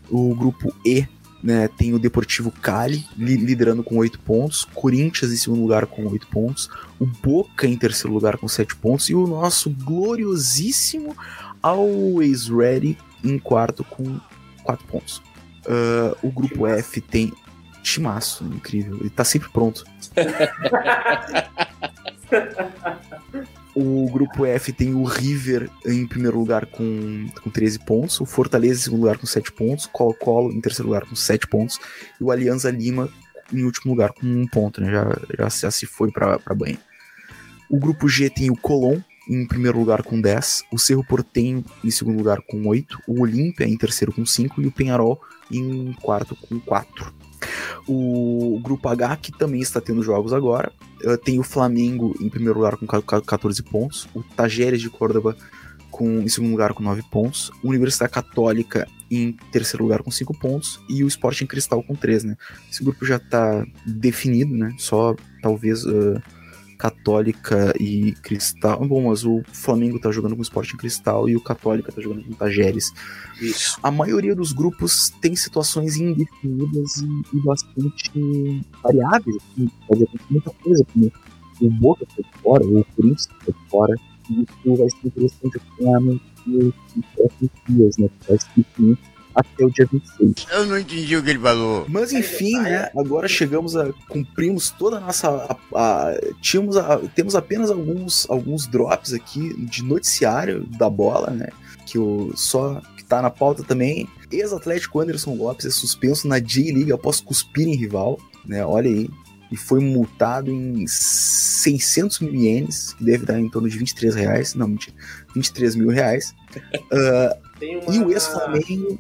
O grupo E né, tem o Deportivo Cali li liderando com 8 pontos, Corinthians em segundo lugar com 8 pontos, o Boca em terceiro lugar com 7 pontos e o nosso gloriosíssimo Always Ready em quarto com 4 pontos. Uh, o grupo F tem Timaço, incrível, ele tá sempre pronto. *laughs* O grupo F tem o River em primeiro lugar com, com 13 pontos, o Fortaleza em segundo lugar com 7 pontos, Colo-Colo em terceiro lugar com 7 pontos e o Alianza Lima em último lugar com 1 ponto, né? já, já, já se foi para banha. O grupo G tem o Colón em primeiro lugar com 10, o Cerro Portenho em segundo lugar com 8, o Olímpia em terceiro com 5 e o Penharol em quarto com 4. O grupo H, que também está tendo jogos agora, uh, tem o Flamengo em primeiro lugar com 14 pontos, o Tajeres de Córdoba com, em segundo lugar com 9 pontos, a Universidade Católica em terceiro lugar com 5 pontos e o Sporting Cristal com 3, né? Esse grupo já está definido, né? Só talvez uh, Católica e Cristal. Bom, mas o Flamengo tá jogando com o Sporting Cristal e o Católica tá jogando com o Tajeres. Isso. A maioria dos grupos tem situações indefinidas e, e bastante variáveis. Assim, pode acontecer muita coisa, como o Boca foi fora, ou o Corinthians foi fora. E isso vai ser interessante acompanhar nos próximos dias, né? Vai ser até o dia 26. Eu não entendi o que ele falou. Mas enfim, né? Agora chegamos a. cumprimos toda a nossa. A, a, tínhamos a, temos apenas alguns, alguns drops aqui de noticiário da bola, né? Que o, só que tá na pauta também. Ex-Atlético Anderson Lopes é suspenso na J-League após cuspir em rival, né? Olha aí. E foi multado em 600 mil ienes, que deve dar em torno de 23 reais. Não, mentira. 23 mil reais. *laughs* Uh, uma... E o ex-Flamengo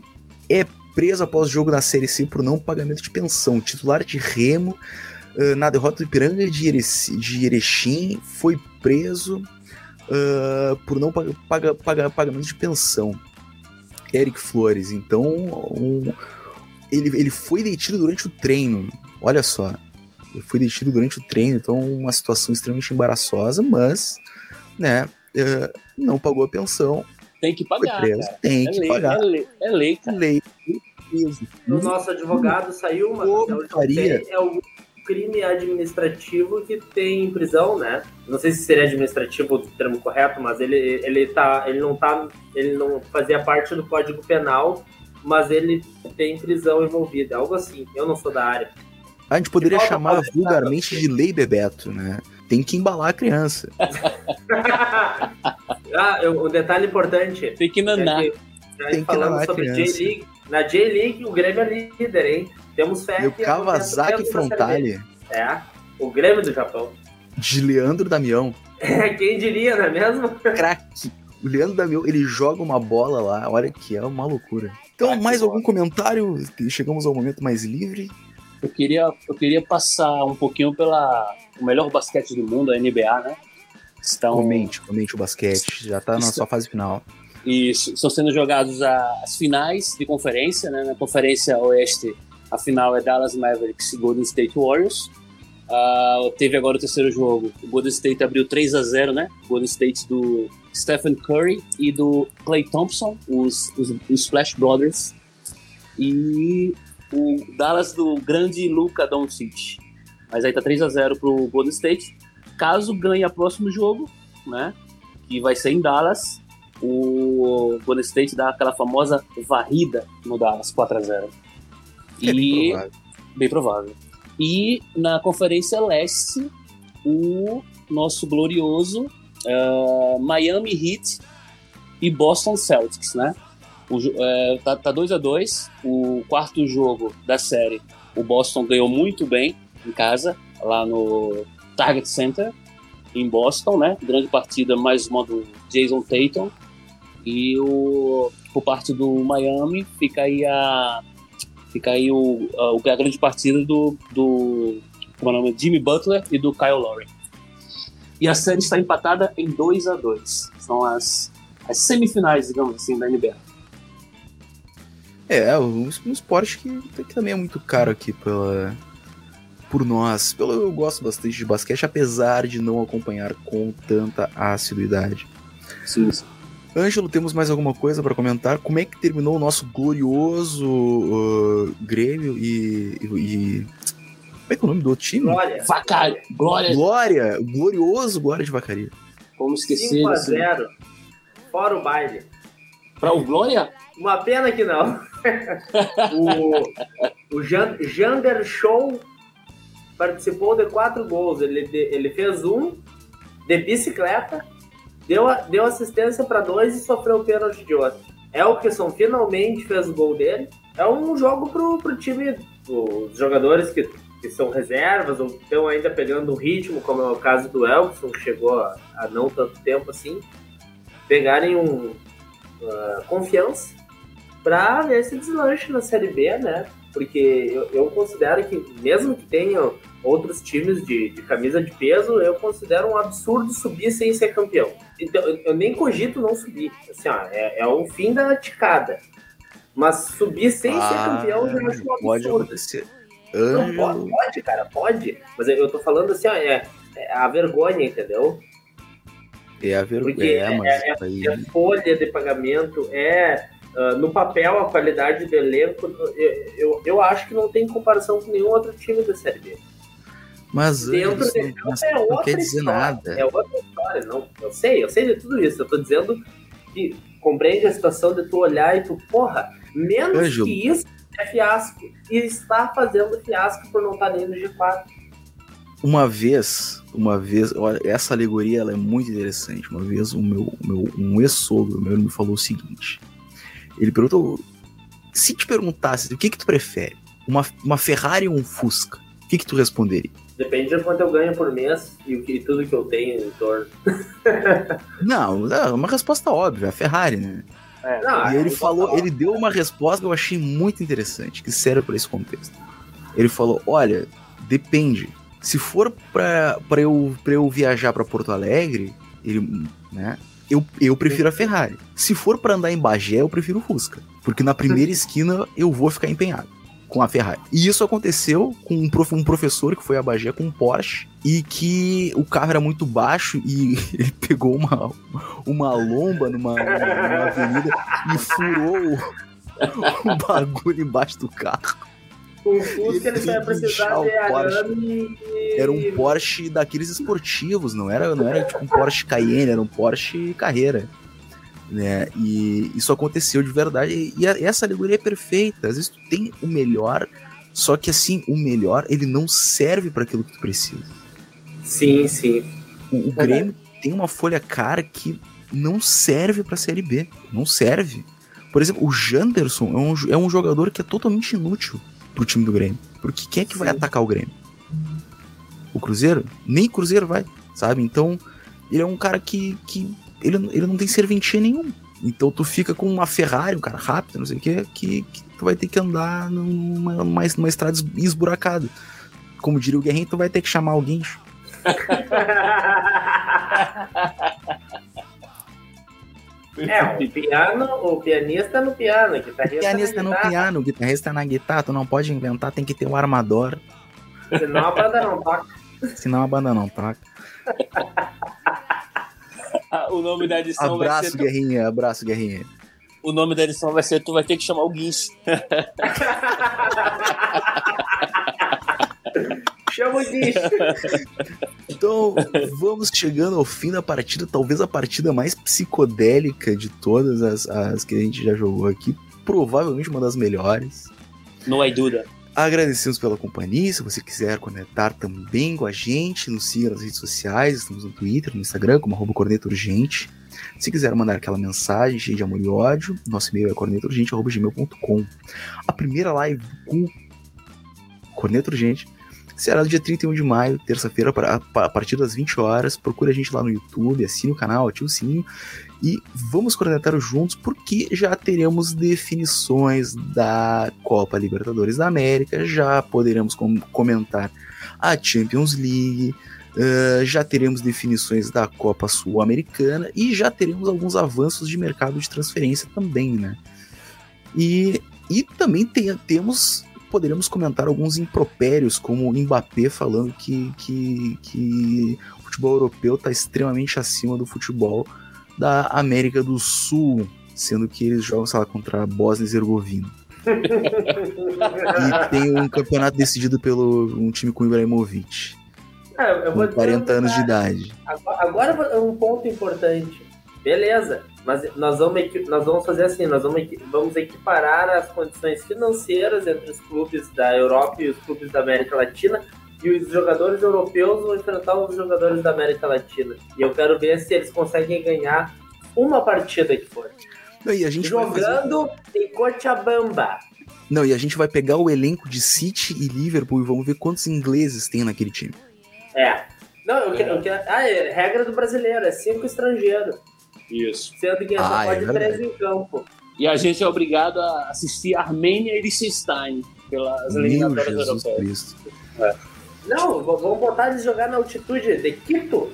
é preso após jogo da Série C por não pagamento de pensão. Titular de Remo, uh, na derrota do Ipiranga de, Ereci, de Erechim, foi preso uh, por não paga, pagamento de pensão. Eric Flores, então um, ele, ele foi detido durante o treino. Olha só, ele foi detido durante o treino, então uma situação extremamente embaraçosa, mas né, uh, não pagou a pensão tem que pagar. Preso, tem é que lei, pagar. É lei, é lei, cara. lei. O nosso advogado saiu uma é o crime administrativo que tem prisão, né? Não sei se seria administrativo o termo correto, mas ele, ele, tá, ele não tá, ele não fazia parte do Código Penal, mas ele tem prisão envolvida, algo assim. Eu não sou da área. A gente poderia chamar vulgarmente de lei Bebeto, né? Tem que embalar a criança. *laughs* Ah, um detalhe importante. Tem que nanar. É Tem que nanar sobre J-League. Na J-League, o Grêmio é líder, hein? Temos fé. E o Kawasaki Frontale. É, o Grêmio do Japão. De Leandro Damião. *laughs* É, quem diria, não é mesmo? Craque. O Leandro Damião, ele joga uma bola lá, olha que é uma loucura. Então, mais algum comentário? Chegamos ao momento mais livre. Eu queria, eu queria passar um pouquinho pela o melhor basquete do mundo, a NBA, né? Estão... Comente, comente o basquete, já está na sua fase final. Isso, estão sendo jogados as finais de conferência, né? Na conferência oeste, a final é Dallas Mavericks e Golden State Warriors. Uh, teve agora o terceiro jogo. O Golden State abriu 3 a 0 né? Golden State do Stephen Curry e do Clay Thompson, os, os, os Splash Brothers. E o Dallas do grande Luka Doncic. Mas aí tá 3 a 0 pro Golden State. Caso ganhe o próximo jogo, né? Que vai ser em Dallas, o Golden State dá aquela famosa varrida no Dallas 4 a 0. É bem e provável. bem provável. E na Conferência Leste, o nosso glorioso uh, Miami Heat e Boston Celtics, né? O, é, tá, tá 2 a 2 O quarto jogo da série, o Boston ganhou muito bem em casa, lá no Target Center, em Boston, né? Grande partida, mais uma do Jason Tatum. E o, por parte do Miami, fica aí a. Fica aí o, a, a grande partida do, do como é o nome? Jimmy Butler e do Kyle Lowry. E a série está empatada em 2 a 2 São as, as semifinais, digamos assim, da NBA. É, um, um esporte que, que também é muito caro aqui pela, por nós. Pelo, eu gosto bastante de basquete, apesar de não acompanhar com tanta assiduidade. Sim, sim. Ângelo, temos mais alguma coisa para comentar? Como é que terminou o nosso glorioso uh, Grêmio e, e, e- Como é que é o nome do outro time? Glória. Vaca, Glória. Glória! Glorioso Glória de Vacaria. Como esquecer 5 a desse- 0 Fora o baile. Pra o Glória? Uma pena que não. o o Jan, Jander Show participou de quatro gols. Ele, ele fez um de bicicleta, deu, a- deu assistência para dois e sofreu o pênalti de outro. Elkerson finalmente fez o gol dele. É um jogo pro, pro time, os jogadores que, que são reservas ou estão ainda pegando o ritmo, como é o caso do Elkerson, que chegou há não tanto tempo assim, pegarem um, ah, confiança para ver se deslanche na Série B, né? Porque eu, eu considero que, mesmo que tenham outros times de, de camisa de peso, eu considero um absurdo subir sem ser campeão. Então, eu, nem cogito não subir. Assim, ó, é, é o fim da ticada. Mas subir sem ser campeão já acho um Ah, pode absurdo. acontecer. Não, pode, pode, cara, pode. Mas eu, eu tô falando assim, ó, é, é a vergonha, entendeu? é a Porque vergonha, é, mas é- aí... é folha de pagamento, é ah, no papel a qualidade do elenco. Eu, eu, eu acho que não tem comparação com nenhum outro time da Série B. Mas Dentro isso de mas é não outra quer dizer história. nada. É outra história, não. Eu sei, eu sei de tudo isso. Eu tô dizendo que compreende a situação de tu olhar e tu, porra, menos Ângelo. que isso é fiasco. E está fazendo fiasco por não estar nem no G4. Uma vez, uma vez, olha, essa alegoria ela é muito interessante. Uma vez o meu, o meu um ex-sogro meu me falou o seguinte. Ele perguntou: se te perguntasse o que que tu prefere, uma, uma Ferrari ou um Fusca, o que que tu responderia? Depende de quanto eu ganho por mês e o que, tudo que eu tenho em torno. *laughs* *laughs* Não, é uma resposta óbvia, a Ferrari, né? Não, e ele é falou, ele deu uma resposta que eu achei muito interessante, que serve para esse contexto. Ele falou: olha, depende. Se for pra, eu, pra eu viajar pra Porto Alegre, ele, né? Eu, eu prefiro a Ferrari. Se for pra andar em Bagé, eu prefiro o Fusca. Porque na primeira *laughs* esquina eu vou ficar empenhado com a Ferrari. E isso aconteceu com um, prof, um professor que foi a Bagé com um Porsche e que o carro era muito baixo e *laughs* ele pegou uma, uma lomba numa, numa, numa avenida e furou o, *laughs* o bagulho embaixo do carro. O Fusca ele só ia que precisar o de arame. Era um Porsche daqueles esportivos, não era, não era tipo um Porsche Cayenne, era um Porsche Carreira. Né? E isso aconteceu de verdade. E a- essa alegoria é perfeita. Às vezes tu tem o melhor, só que assim, o melhor ele não serve para aquilo que tu precisa. Sim, sim. O, o Grêmio tem uma folha cara que não serve pra Série B. Não serve. Por exemplo, o Janderson é um, é um jogador que é totalmente inútil pro time do Grêmio. Porque quem é que vai atacar o Grêmio? O Cruzeiro? Nem o Cruzeiro vai, sabe? Então, ele é um cara que, que ele, ele não tem serventia nenhum. Então tu fica com uma Ferrari, um cara rápido, não sei o quê, que, que tu vai ter que andar numa, numa, numa estrada es- esburacada. Como diria o Guerrinho, tu vai ter que chamar alguém. *laughs* É, o *laughs* piano, o pianista no piano, o guitarrista, pianista na no piano, o guitarrista na guitarra, tu não pode inventar, tem que ter um armador. Senão a banda não toca. Assinar uma banda não? Ah, *laughs* o nome da edição vai Abraço, ser. Guerrinha, abraço, Guerrinha. O nome da edição vai ser Tu vai ter que chamar o Guincho. *laughs* Chama o Guincho. *laughs* *laughs* Então, vamos chegando ao fim da partida, talvez a partida mais psicodélica de todas as, as que a gente já jogou aqui. Provavelmente uma das melhores. No I Duda. Agradecemos pela companhia. Se você quiser conectar também com a gente, nos siga nas redes sociais. Estamos no Twitter, no Instagram, como arroba Corneta Urgente. Se quiser mandar aquela mensagem cheia de amor e ódio, nosso e-mail é cornetaurgente.gmail.com. A primeira live com Corneta Urgente será no dia 31 de maio, terça-feira, a partir das 20 horas. Procure a gente lá no YouTube, assine o canal, ative o sininho e vamos cornetar juntos porque já teremos definições da Copa Libertadores da América, já poderemos com- comentar a Champions League, eh, já teremos definições da Copa Sul-Americana e já teremos alguns avanços de mercado de transferência também, né? E, e também tem- temos poderemos comentar alguns impropérios, como o Mbappé falando que, que, que o futebol europeu está extremamente acima do futebol da América do Sul, sendo que eles jogam, sei lá, contra a Bósnia e Herzegovina. E tem um campeonato decidido pelo um time com o Ibrahimovic, Ah, vou com 40 dizer um anos de idade. Agora, agora é um ponto importante. Beleza, mas nós vamos, nós vamos fazer assim, nós vamos, vamos equiparar as condições financeiras entre os clubes da Europa e os clubes da América Latina e os jogadores europeus vão enfrentar os jogadores da América Latina. E eu quero ver se eles conseguem ganhar uma partida que for. Não, e a gente vai fazer- Jogando em Cochabamba. Não, e a gente vai pegar o elenco de City e Liverpool e vamos ver quantos ingleses tem naquele time. É. Não, eu quero. Eu quero ah, é regra do brasileiro, é cinco estrangeiros. Isso. Sendo que só Ah, é pode verdade. três em campo. E a gente é obrigado a assistir Armênia e Liechtenstein pelas Meu eliminatórias Jesus europeias. Cristo. Não, v- vamos botar eles jogar na altitude de Quito.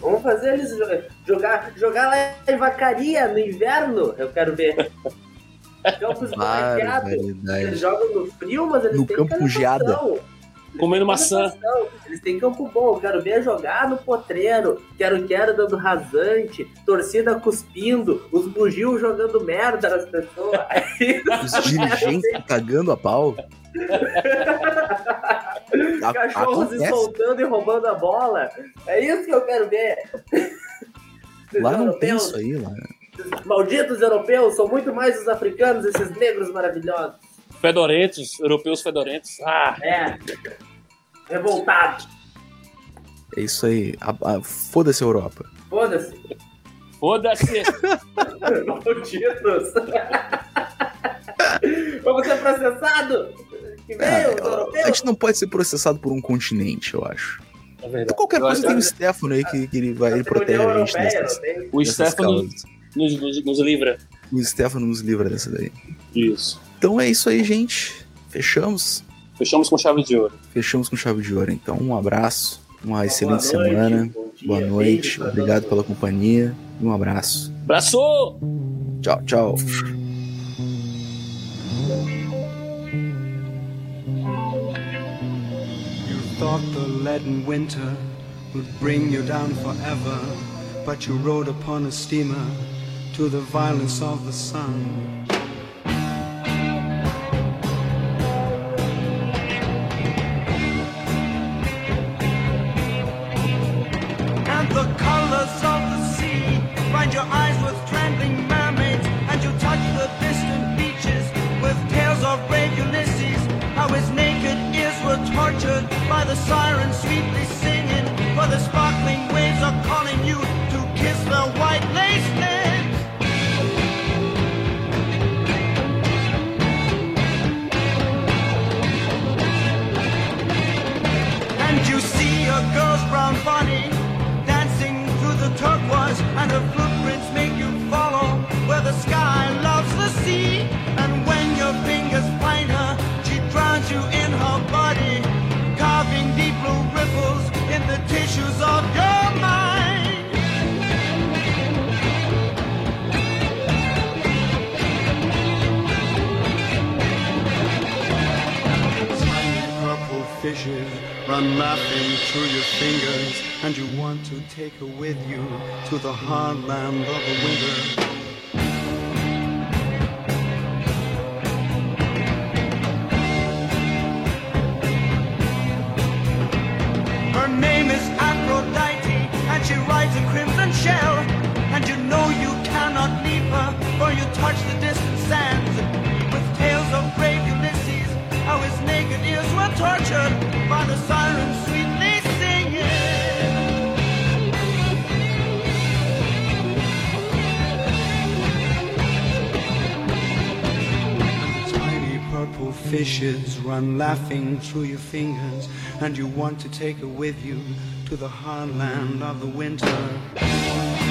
Vamos fazer eles jo- jogar, jogar lá em Vacaria no inverno. Eu quero ver. *laughs* Campos bloqueados. Eles jogam no frio, mas eles No têm campo geada. Comendo maçã. Eles têm campo bom. Eu quero ver jogar no potreiro. Quero quero dando rasante. Torcida cuspindo. Os bugios jogando merda nas pessoas. *laughs* Os dirigentes cagando a pau. *laughs* A- Cachorros se soltando e roubando a bola. É isso que eu quero ver. Lá não tem isso aí, lá. Malditos europeus são muito mais os africanos, esses negros maravilhosos. Fedorentos, europeus fedorentos. Ah, É. Revoltado. É isso aí. Foda-se a Europa. Foda-se. foda-se. Malditos. Vamos ser processados. Que veio, É, a gente não pode ser processado por um continente, eu acho. É verdade. Então, qualquer Eu coisa tem o que Stefano aí que, que ele vai ele protege a gente Europeia, dessas, não tem? O Stefano nos, nos, nos livra. O Stefano nos livra dessa daí. Isso. Então é isso aí, gente. Fechamos. Fechamos com chave de ouro. Fechamos com chave de ouro. Então, um abraço, uma excelente boa noite, semana. dia, boa noite, beijo obrigado pela companhia e um abraço. Abraço! Tchau, tchau. Thought the leaden winter would bring you down forever, but you rode upon a steamer to the violence of the sun. The sirens sweetly singing, for the sparkling waves are calling you to kiss the white lace lips. And you see a girl's brown body dancing through the turquoise, and her footprints issues of your mind. Tiny purple fishes run laughing through your fingers, and you want to take her with you to the hard land of the winter. And a crimson shell. And you know you cannot leave her, for you touch the distant sands. With tales of brave Ulysses, how his naked ears were tortured by the sirens sweetly singing. Tiny purple fishes run laughing through your fingers, and you want to take her with you to the hard land of the winter.